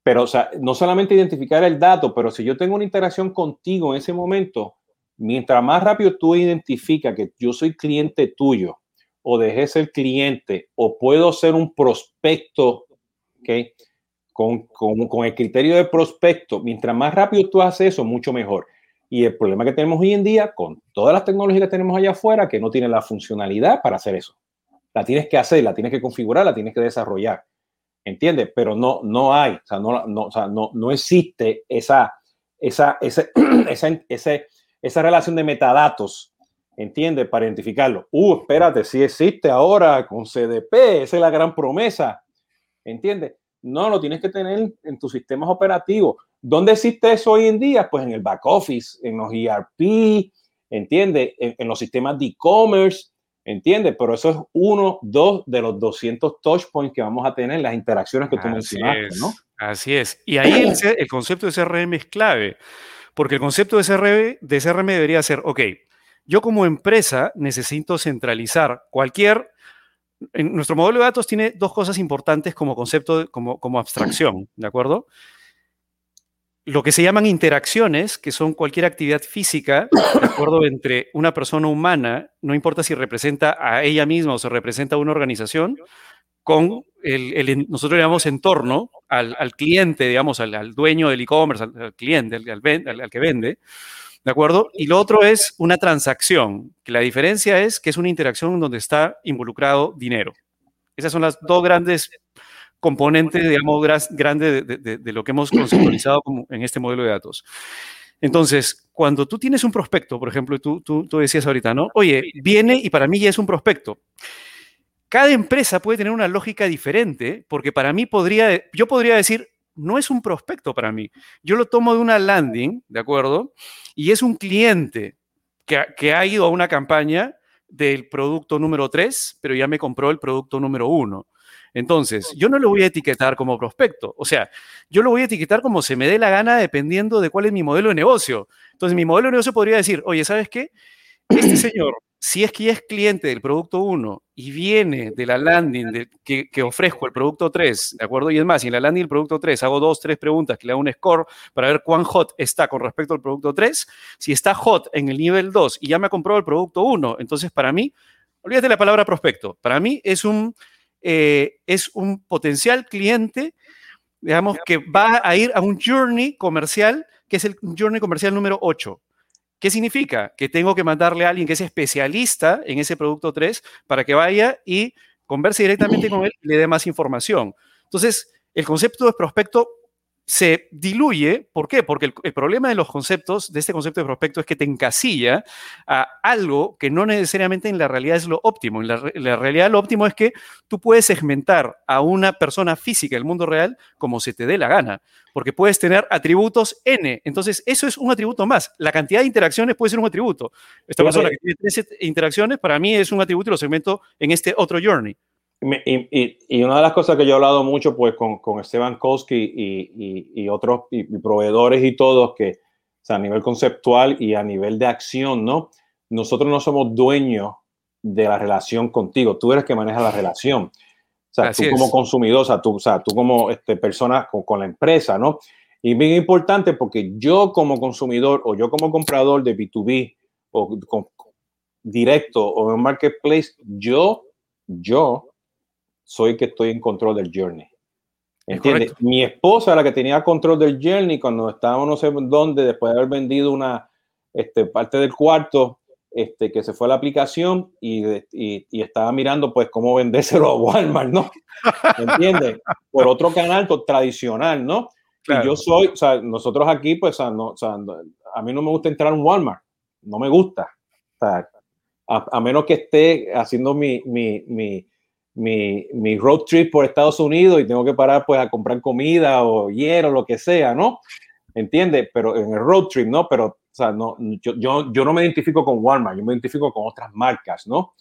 Pero, o sea, no solamente identificar el dato, pero si yo tengo una interacción contigo en ese momento, mientras más rápido tú identificas que yo soy cliente tuyo o dejé ser cliente o puedo ser un prospecto, ¿ok? Con, con, con el criterio de prospecto, mientras más rápido tú haces eso, mucho mejor. Y el problema que tenemos hoy en día con todas las tecnologías que tenemos allá afuera, que no tienen la funcionalidad para hacer eso. La tienes que hacer, la tienes que configurar, la tienes que desarrollar. ¿Entiendes? Pero no, no hay, o sea, no, no, o sea, no, no existe esa, esa, esa, esa, esa relación de metadatos, ¿entiendes? Para identificarlo. Uh, espérate, sí existe ahora con CDP, esa es la gran promesa, ¿entiendes? No, lo tienes que tener en tus sistemas operativos. ¿Dónde existe eso hoy en día? Pues en el back office, en los ERP, ¿entiende? En, los sistemas de e-commerce, ¿entiende? Pero eso es uno, dos de los 200 touch points que vamos a tener, las interacciones que tú mencionaste, ¿no? Así es. Y ahí el, concepto de CRM es clave, porque el concepto de CRM, de CRM debería ser, ok, yo como empresa necesito centralizar cualquier en nuestro modelo de datos tiene dos cosas importantes como concepto, como, como abstracción, ¿de acuerdo? Lo que se llaman interacciones, que son cualquier actividad física, de acuerdo, entre una persona humana, no importa si representa a ella misma o se representa a una organización, con el, nosotros llamamos entorno, al, cliente, digamos, al, dueño del e-commerce, al, cliente, al, que vende, ¿de acuerdo? Y lo otro es una transacción, que la diferencia es que es una interacción donde está involucrado dinero. Esas son las dos grandes componente, digamos, grande de, lo que hemos conceptualizado en este modelo de datos. Entonces, cuando tú tienes un prospecto, por ejemplo, tú, tú, tú decías ahorita, ¿no? Oye, viene y para mí ya es un prospecto. Cada empresa puede tener una lógica diferente, porque para mí podría, yo podría decir, no es un prospecto para mí. Yo lo tomo de una landing, ¿de acuerdo? Y es un cliente que, que ha ido a una campaña del producto número 3, pero ya me compró el producto número 1. Entonces, yo no lo voy a etiquetar como prospecto. O sea, yo lo voy a etiquetar como se me dé la gana dependiendo de cuál es mi modelo de negocio. Entonces, mi modelo de negocio podría decir, oye, ¿sabes qué? Este señor, si es que es cliente del producto 1 y viene de la landing que, ofrezco el producto 3, ¿de acuerdo? Y es más, si en la landing del producto 3 hago dos, tres preguntas que le hago un score para ver cuán hot está con respecto al producto 3, si está hot en el nivel 2 y ya me ha comprado el producto 1, entonces para mí, olvídate la palabra prospecto, para mí es un eh, es un potencial cliente, digamos, que va a ir a un journey comercial, que es el journey comercial número 8. ¿Qué significa? Que tengo que mandarle a alguien que es especialista en ese producto 3 para que vaya y converse directamente con él y le dé más información. Entonces, el concepto de prospecto se diluye. ¿Por qué? Porque el, problema de los conceptos, de este concepto de prospecto, es que te encasilla a algo que no necesariamente en la realidad es lo óptimo. En la, realidad lo óptimo es que tú puedes segmentar a una persona física del mundo real como se te dé la gana, porque puedes tener atributos N. Entonces, eso es un atributo más. La cantidad de interacciones puede ser un atributo. Esta persona que tiene tres interacciones, para mí es un atributo y lo segmento en este otro journey. Y, una de las cosas que yo he hablado mucho pues con, con Esteban Koski y, y otros proveedores y todos que a nivel conceptual y a nivel de acción, ¿no? Nosotros no somos dueños de la relación contigo, tú eres que maneja la relación. O sea, tú como consumidor, o sea, tú, o sea, tú como este, persona con, con, la empresa, ¿no? Y bien importante porque yo como consumidor o yo como comprador de B2B o directo o en marketplace, yo, yo soy que estoy en control del journey. ¿Entiendes? Mi esposa era la que tenía control del journey cuando estábamos no sé dónde, después de haber vendido una este, parte del cuarto, este, que se fue a la aplicación y, y, estaba mirando pues cómo vendérselo a Walmart, ¿no? ¿Entiendes? Por otro canal tradicional, ¿no? Y yo soy, o sea, nosotros aquí, pues, no, o sea, a mí no me gusta entrar a un Walmart, no me gusta. O sea, a, menos que esté haciendo mi, mi, mi, mi, mi road trip por Estados Unidos y tengo que parar pues a comprar comida o hielo, lo que sea, ¿no? ¿Entiendes? Pero en el road trip, ¿no? Pero, o sea, no, yo, yo, yo no me identifico con Walmart, yo me identifico con otras marcas, ¿no?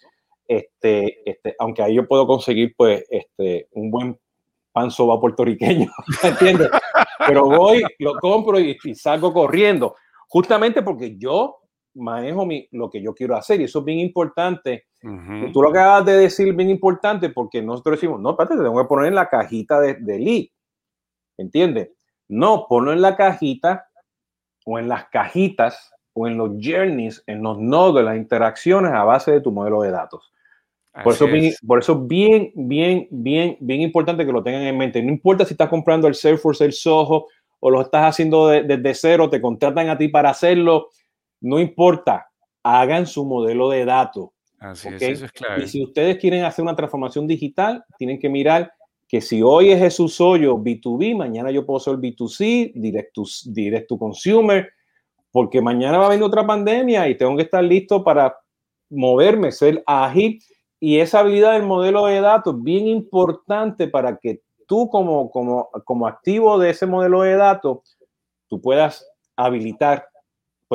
Este, este, aunque ahí yo puedo conseguir pues este, un buen pan soba puertorriqueño, ¿entiendes? Pero voy, lo compro y, y, salgo corriendo, justamente porque yo manejo mi, lo que yo quiero hacer y eso es bien importante. Tú lo acabas de decir bien importante porque nosotros decimos, no, espérate, te tengo que poner en la cajita de, de lead, ¿entiendes? No, ponlo en la cajita o en las cajitas o en los journeys, en los nodos de las interacciones a base de tu modelo de datos. Por eso, bien, por eso bien, bien, bien, bien importante que lo tengan en mente. No importa si estás comprando el Salesforce, el Soho, o lo estás haciendo desde cero, te contratan a ti para hacerlo no importa, hagan su modelo de datos. Así es, eso es clave. Y si ustedes quieren hacer una transformación digital, tienen que mirar que si hoy es Jesús Hoyo B2B, mañana yo puedo ser B2C, direct to, direct to consumer, porque mañana va a venir otra pandemia y tengo que estar listo para moverme, ser ágil. Y esa habilidad del modelo de datos es bien importante para que tú como, como, como activo de ese modelo de datos, tú puedas habilitar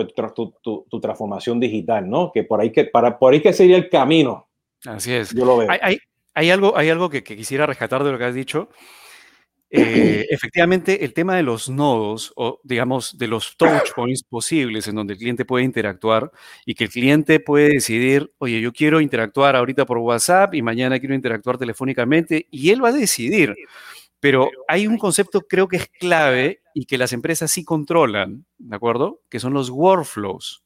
pues, tu, transformación digital, ¿no? Que por ahí que, para, por ahí que sería el camino. Así es. Yo lo veo. Hay, hay, algo, hay algo que, quisiera rescatar de lo que has dicho. Eh, efectivamente, el tema de los nodos, o digamos, de los touch points posibles en donde el cliente puede interactuar y que el cliente puede decidir, oye, yo quiero interactuar ahorita por WhatsApp y mañana quiero interactuar telefónicamente, y él va a decidir. Pero hay un concepto creo que es clave y que las empresas sí controlan, ¿de acuerdo? Que son los workflows.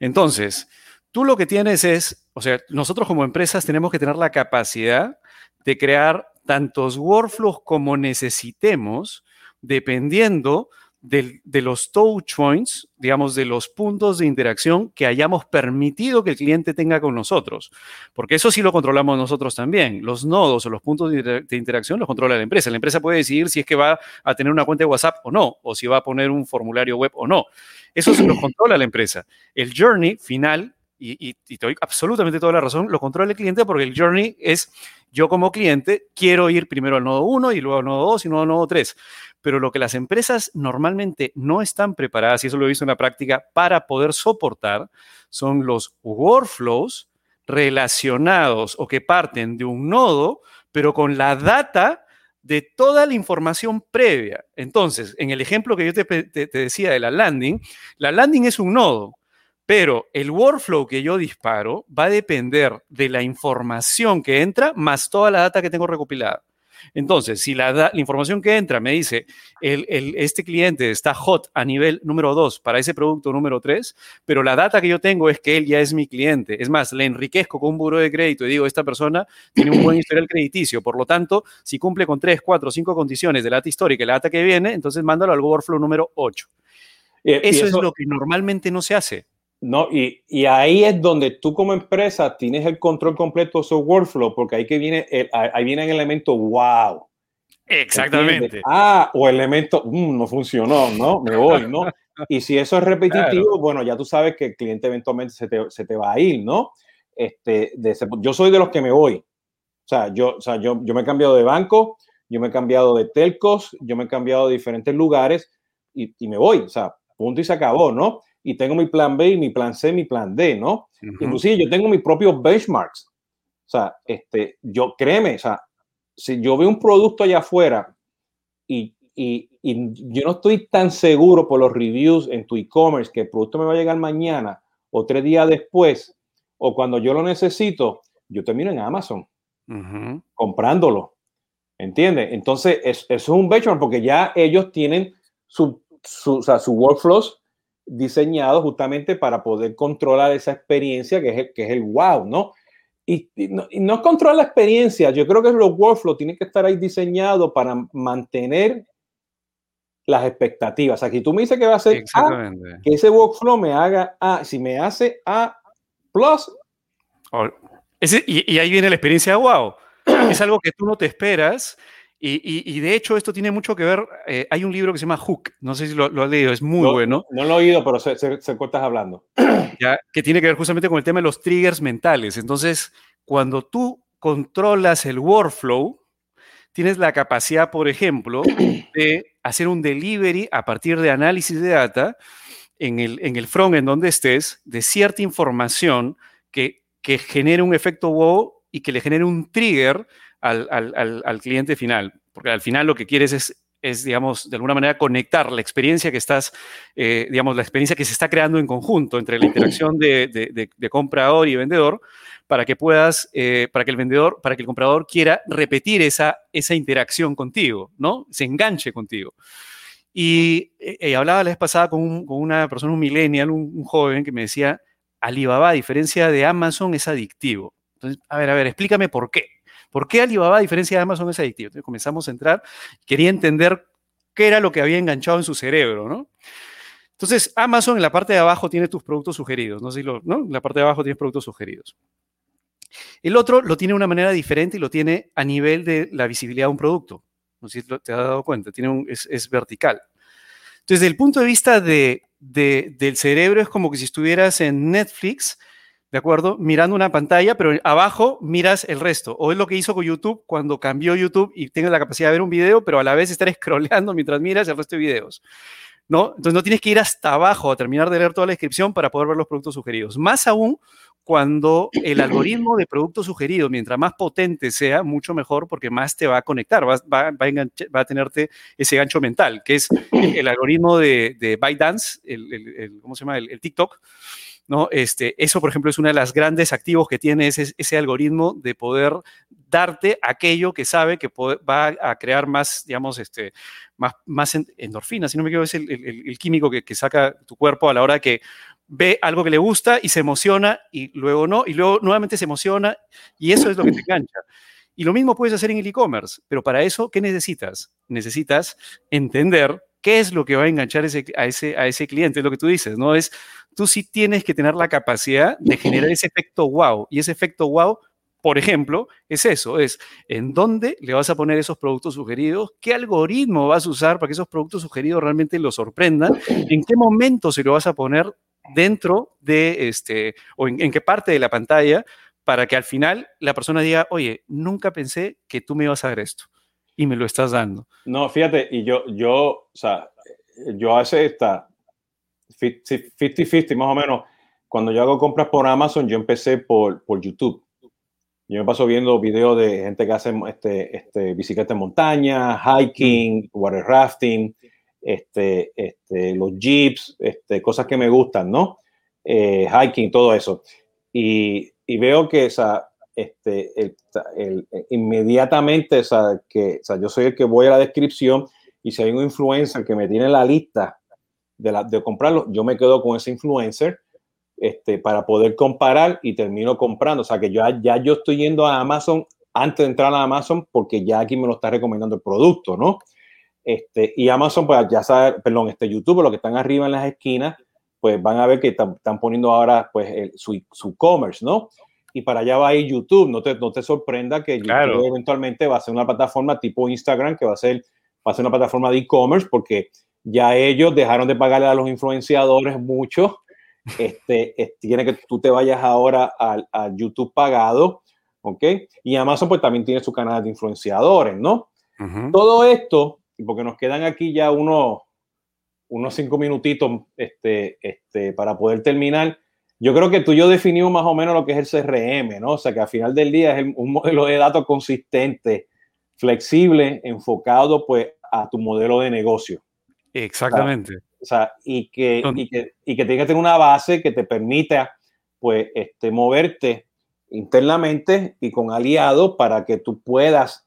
Entonces, tú lo que tienes es, o sea, nosotros como empresas tenemos que tener la capacidad de crear tantos workflows como necesitemos, dependiendo de, los touch points, digamos, de los puntos de interacción que hayamos permitido que el cliente tenga con nosotros. Porque eso sí lo controlamos nosotros también. Los nodos o los puntos de, interacción los controla la empresa. La empresa puede decidir si es que va a tener una cuenta de WhatsApp o no, o si va a poner un formulario web o no. Eso se lo controla la empresa. El journey final, y, te doy absolutamente toda la razón, lo controla el cliente porque el journey es yo como cliente quiero ir primero al nodo 1 y luego al nodo 2 y luego al nodo 3 pero lo que las empresas normalmente no están preparadas, y eso lo he visto en la práctica, para poder soportar son los workflows relacionados o que parten de un nodo, pero con la data de toda la información previa. Entonces, en el ejemplo que yo te, decía de la landing, la landing es un nodo, pero el workflow que yo disparo va a depender de la información que entra más toda la data que tengo recopilada. Entonces, si la, información que entra me dice, el, este cliente está hot a nivel número 2 para ese producto número 3, pero la data que yo tengo es que él ya es mi cliente. Es más, le enriquezco con un buro de crédito y digo, esta persona tiene un buen historial crediticio. Por lo tanto, si cumple con 3, 4, 5 condiciones de la data histórica y la data que viene, entonces mándalo al workflow número 8. Eh, eso, eso es lo que normalmente no se hace. No, y, y, ahí es donde tú como empresa tienes el control completo de su workflow, porque ahí que viene el, ahí viene el elemento wow. Exactamente. Ah, o el elemento mm, no funcionó, ¿no? Me voy, ¿no? Y si eso es repetitivo, bueno, ya tú sabes que el cliente eventualmente se te, se te va a ir, ¿no? Este, de yo soy de los que me voy. O sea, yo, o sea yo, yo me he cambiado de banco, yo me he cambiado de telcos, yo me he cambiado de diferentes lugares y, y me voy. O sea, punto y se acabó, ¿no? Y tengo mi plan B y mi plan C, mi plan D, ¿no? Inclusive yo tengo mis propios benchmarks. O sea, este, yo créeme, o sea, si yo veo un producto allá afuera y, y, y yo no estoy tan seguro por los reviews en tu e-commerce que el producto me va a llegar mañana o tres días después o cuando yo lo necesito, yo termino en Amazon comprándolo. ¿Entiendes? Entonces, eso es un benchmark porque ya ellos tienen su, su, o sea, su workflows diseñado justamente para poder controlar esa experiencia que es el, que es el wow, ¿no? Y, no, y no controlar la experiencia, yo creo que los workflows tienen que estar ahí diseñados para mantener las expectativas. O sea, tú me dices que va a ser A, que ese workflow me haga A. Si me hace A plus. y, ahí viene la experiencia wow. es algo que tú no te esperas. Y, de hecho, esto tiene mucho que ver. Eh, hay un libro que se llama Hook. No sé si lo, has leído, es muy bueno. No lo he oído, pero sé, sé estás hablando. Ya, que tiene que ver justamente con el tema de los triggers mentales. Entonces, cuando tú controlas el workflow, tienes la capacidad, por ejemplo, de hacer un delivery a partir de análisis de data en el, en el front en donde estés, de cierta información que, que genere un efecto wow y que le genere un trigger al, al, al, cliente final. Porque al final lo que quieres es, es, digamos, de alguna manera conectar la experiencia que estás, eh, digamos, la experiencia que se está creando en conjunto entre la interacción de, de, de comprador y vendedor para que puedas, eh, para que el vendedor, para que el comprador quiera repetir esa, esa interacción contigo, ¿no? Se enganche contigo. Y eh, eh, hablaba la vez pasada con, con, una persona, un millennial, un, joven, que me decía, Alibaba, a diferencia de Amazon, es adictivo. Entonces, a ver, a ver, explícame por qué. ¿Por qué Alibaba, a diferencia de Amazon, es adictivo? Entonces comenzamos a entrar, quería entender qué era lo que había enganchado en su cerebro, ¿no? Entonces, Amazon en la parte de abajo tiene tus productos sugeridos, no sé si lo, ¿no? En la parte de abajo tienes productos sugeridos. El otro lo tiene de una manera diferente y lo tiene a nivel de la visibilidad de un producto. No sé si te has dado cuenta, tiene es, vertical. Entonces, desde el punto de vista de, del cerebro, es como que si estuvieras en Netflix, ¿de acuerdo? Mirando una pantalla, pero abajo miras el resto. O es lo que hizo con YouTube cuando cambió YouTube y tienes la capacidad de ver un video, pero a la vez estar scrolleando mientras miras el resto de videos. ¿No? Entonces no tienes que ir hasta abajo a terminar de leer toda la descripción para poder ver los productos sugeridos. Más aún cuando el algoritmo de producto sugerido, mientras más potente sea, mucho mejor porque más te va a conectar, va, va, va, a, tenerte ese gancho mental, que es el, algoritmo de, de ByteDance, el, ¿cómo se llama? El, TikTok. ¿No? Este, eso, por ejemplo, es uno de los grandes activos que tiene ese, ese algoritmo de poder darte aquello que sabe que va a crear más, digamos, este, más, más endorfina, si no me equivoco, es el, químico que, que, saca tu cuerpo a la hora que ve algo que le gusta y se emociona y luego no, y luego nuevamente se emociona y eso es lo que te engancha. Y lo mismo puedes hacer en el e-commerce, pero para eso, ¿qué necesitas? Necesitas entender qué es lo que va a enganchar ese, a, ese, a ese cliente, es lo que tú dices, ¿no? Es, tú sí tienes que tener la capacidad de generar ese efecto wow, y ese efecto wow por ejemplo, es eso, es en dónde le vas a poner esos productos sugeridos, qué algoritmo vas a usar para que esos productos sugeridos realmente los sorprendan, en qué momento se lo vas a poner dentro de este, o en, qué parte de la pantalla, para que al final la persona diga, oye, nunca pensé que tú me ibas a dar esto y me lo estás dando. No, fíjate, y yo, yo, o sea, yo hace esta 50-50 más o menos. Cuando yo hago compras por Amazon, yo empecé por, por YouTube. Yo me paso viendo videos de gente que hace este, este, bicicleta en montaña, hiking, water rafting, este, este, los jeeps, este, cosas que me gustan, ¿no? Eh, hiking, todo eso. Y, y veo que esa, este, el, inmediatamente, o sea, que, o sea, yo soy el que voy a la descripción y si hay un influencer que me tiene la lista de, la, de comprarlo, yo me quedo con ese influencer este, para poder comparar y termino comprando. O sea, que yo, ya yo estoy yendo a Amazon antes de entrar a Amazon porque ya aquí me lo está recomendando el producto, ¿no? Este, y Amazon, pues ya sabe, perdón, este YouTube, lo que están arriba en las esquinas, pues van a ver que están poniendo ahora pues su, su commerce, ¿no? Y para allá va a ir YouTube, no te, no te sorprenda que YouTube eventualmente va a ser una plataforma tipo Instagram, que va a ser, va a ser una plataforma de e-commerce, porque ya ellos dejaron de pagarle a los influenciadores mucho. Este, tiene que tú te vayas ahora al YouTube pagado, ¿ok? Y Amazon pues también tiene su canal de influenciadores, ¿no? Todo esto porque nos quedan aquí ya unos, unos cinco minutitos este, este, para poder terminar. Yo creo que tú y yo definimos más o menos lo que es el CRM, ¿no? O sea, que al final del día es un modelo de datos consistente, flexible, enfocado pues a tu modelo de negocio. Exactamente. O sea, y, que, y, que, y que tenga que tener una base que te permita pues este, moverte internamente y con aliados para que tú puedas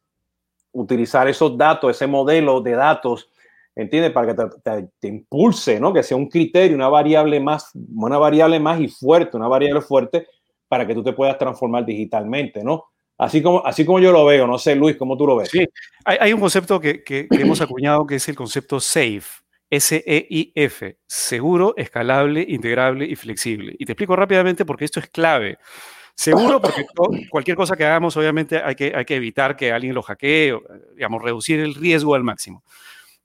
utilizar esos datos, ese modelo de datos, ¿entiendes? Para que te, impulse, ¿no? Que sea un criterio, una variable más, una variable más y fuerte, una variable fuerte para que tú te puedas transformar digitalmente, ¿no? Así como, así como yo lo veo, no sé, Luis, ¿cómo tú lo ves? Sí, hay, un concepto que, que, hemos acuñado que es el concepto SAFE, S-E-I-F, seguro, escalable, integrable y flexible. Y te explico rápidamente porque esto es clave. Seguro porque cualquier cosa que hagamos, obviamente, hay que, hay que evitar que alguien lo hackee, digamos, reducir el riesgo al máximo.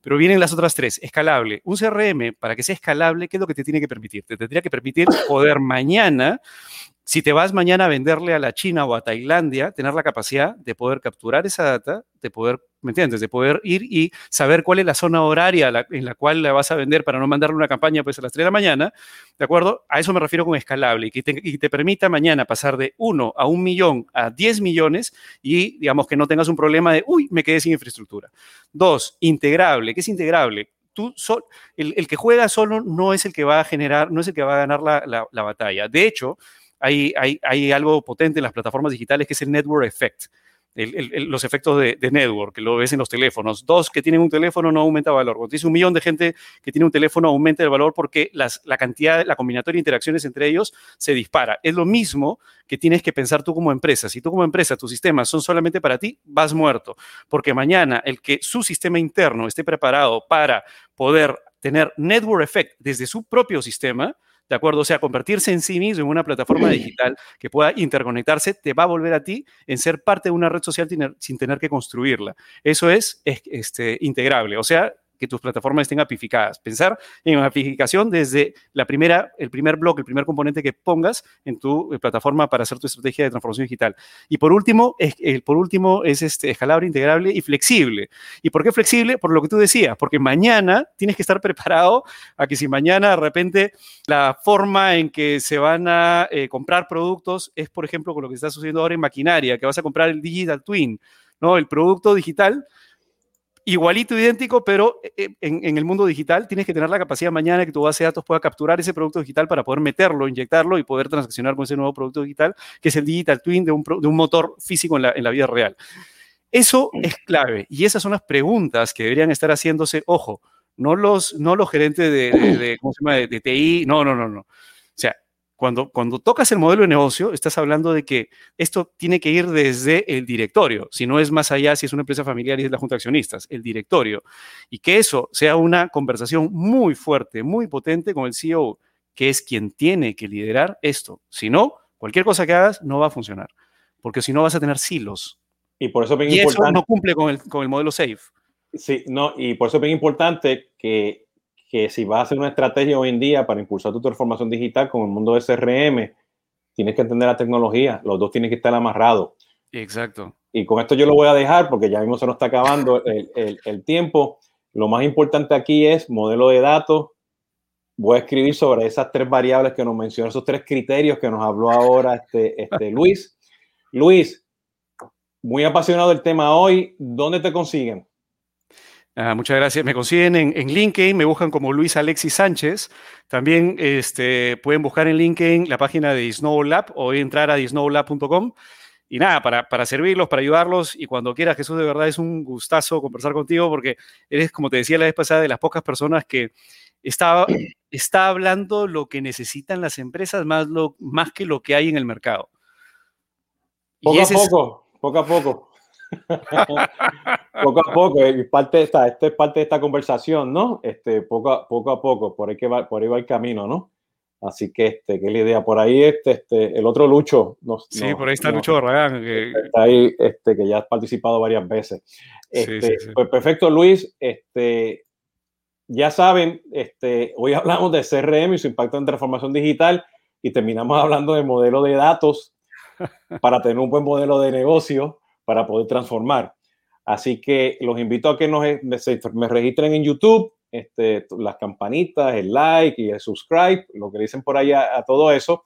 Pero vienen las otras tres. Escalable. Un CRM, para que sea escalable, ¿qué es lo que te tiene que permitir? Te tendría que permitir poder mañana si te vas mañana a venderle a la China o a Tailandia, tener la capacidad de poder capturar esa data, de poder, ¿me entiendes? De poder ir y saber cuál es la zona horaria en la cual la vas a vender para no mandarle una campaña pues a las 3 de la mañana, ¿de acuerdo? A eso me refiero con escalable y que te, permita mañana pasar de 1 a 1 millón a 10 millones y digamos que no tengas un problema de, uy, me quedé sin infraestructura. Dos, integrable. ¿Qué es integrable? Tú el, que juega solo no es el que va a generar, no es el que va a ganar la, la batalla. De hecho, hay, algo potente en las plataformas digitales que es el network effect. Los efectos de, network, que lo ves en los teléfonos. Dos que tienen un teléfono no aumenta valor. Cuando tienes un millón de gente que tiene un teléfono, aumenta el valor porque las, la cantidad, la combinatoria de interacciones entre ellos se dispara. Es lo mismo que tienes que pensar tú como empresa. Si tú como empresa, tus sistemas son solamente para ti, vas muerto. Porque mañana el que su sistema interno esté preparado para poder tener network effect desde su propio sistema, ¿de acuerdo? O sea, convertirse en sí mismo en una plataforma digital que pueda interconectarse, te va a volver a ti en ser parte de una red social sin tener que construirla. Eso es, este, integrable. O sea, que tus plataformas estén apificadas. Pensar en apificación desde la primera, el primer bloque, el primer componente que pongas en tu eh, plataforma para hacer tu estrategia de transformación digital. Y por último, es, por último es este, escalable, integrable y flexible. ¿Y por qué flexible? Por lo que tú decías, porque mañana tienes que estar preparado a que si mañana de repente la forma en que se van a eh, comprar productos es, por ejemplo, con lo que está sucediendo ahora en maquinaria, que vas a comprar el digital twin, ¿no? El producto digital igualito, idéntico, pero eh, eh, en, el mundo digital tienes que tener la capacidad mañana que tu base de datos pueda capturar ese producto digital para poder meterlo, inyectarlo y poder transaccionar con ese nuevo producto digital, que es el digital twin de un, de un motor físico en la, en la, vida real. Eso es clave y esas son las preguntas que deberían estar haciéndose, ojo, no los, no los gerentes de, de, ¿cómo se llama? de TI, no, no, no, no. Cuando, cuando tocas el modelo de negocio, estás hablando de que esto tiene que ir desde el directorio, si no es más allá, si es una empresa familiar y es la junta de accionistas, el directorio. Y que eso sea una conversación muy fuerte, muy potente con el CEO, que es quien tiene que liderar esto. Si no, cualquier cosa que hagas no va a funcionar, porque si no vas a tener silos. Y por eso, bien y eso no cumple con el, con el modelo SAFE. Sí, no, y por eso es bien importante que que si vas a hacer una estrategia hoy en día para impulsar tu transformación digital con el mundo de CRM, tienes que entender la tecnología, los dos tienen que estar amarrados. Exacto. Y con esto yo lo voy a dejar porque ya mismo se nos está acabando el, el, tiempo. Lo más importante aquí es modelo de datos. Voy a escribir sobre esas tres variables que nos mencionó, esos tres criterios que nos habló ahora este, este Luis. Luis, muy apasionado del tema hoy. ¿Dónde te consiguen? Ah, muchas gracias. Me consiguen en, LinkedIn, me buscan como Luis Alexis Sánchez. También este, pueden buscar en LinkedIn la página de Snow Lab o entrar a snowlab.com. Y nada, para, para servirlos, para ayudarlos. Y cuando quieras, Jesús, de verdad es un gustazo conversar contigo porque eres, como te decía la vez pasada, de las pocas personas que está, está hablando lo que necesitan las empresas más, lo, más que lo que hay en el mercado. Poco a poco, poco a poco. poco a poco, y parte de esta, esto es parte de esta conversación, ¿no? Este, poco, a, poco a poco, por ahí, que va, por ahí va el camino, ¿no? Así que, este, que la idea, por ahí, este, este, el otro Lucho. No, sí, por ahí está Lucho Barragán. Que... Está ahí, este, que ya has participado varias veces. Este, Pues perfecto, Luis. Este, ya saben, este, hoy hablamos de CRM y su impacto en transformación digital y terminamos hablando de modelo de datos para tener un buen modelo de negocio para poder transformar. Así que los invito a que nos, me registren en YouTube, este, las campanitas, el like y el subscribe, lo que dicen por ahí a, todo eso.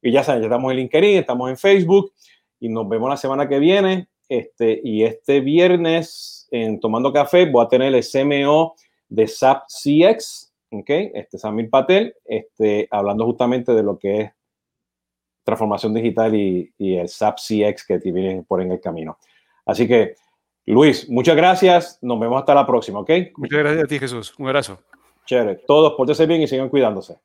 Y ya saben, ya estamos en LinkedIn, estamos en Facebook y nos vemos la semana que viene. Este, y este viernes en Tomando Café voy a tener el CMO de SAP CX, ¿ok? Este Samir Patel, este, hablando justamente de lo que es transformación digital y, el SAP CX que viene por en el camino. Así que, Luis, muchas gracias. Nos vemos hasta la próxima, ¿ok? Muchas gracias a ti, Jesús. Un abrazo. Chévere. Todos, pórtense bien y sigan cuidándose.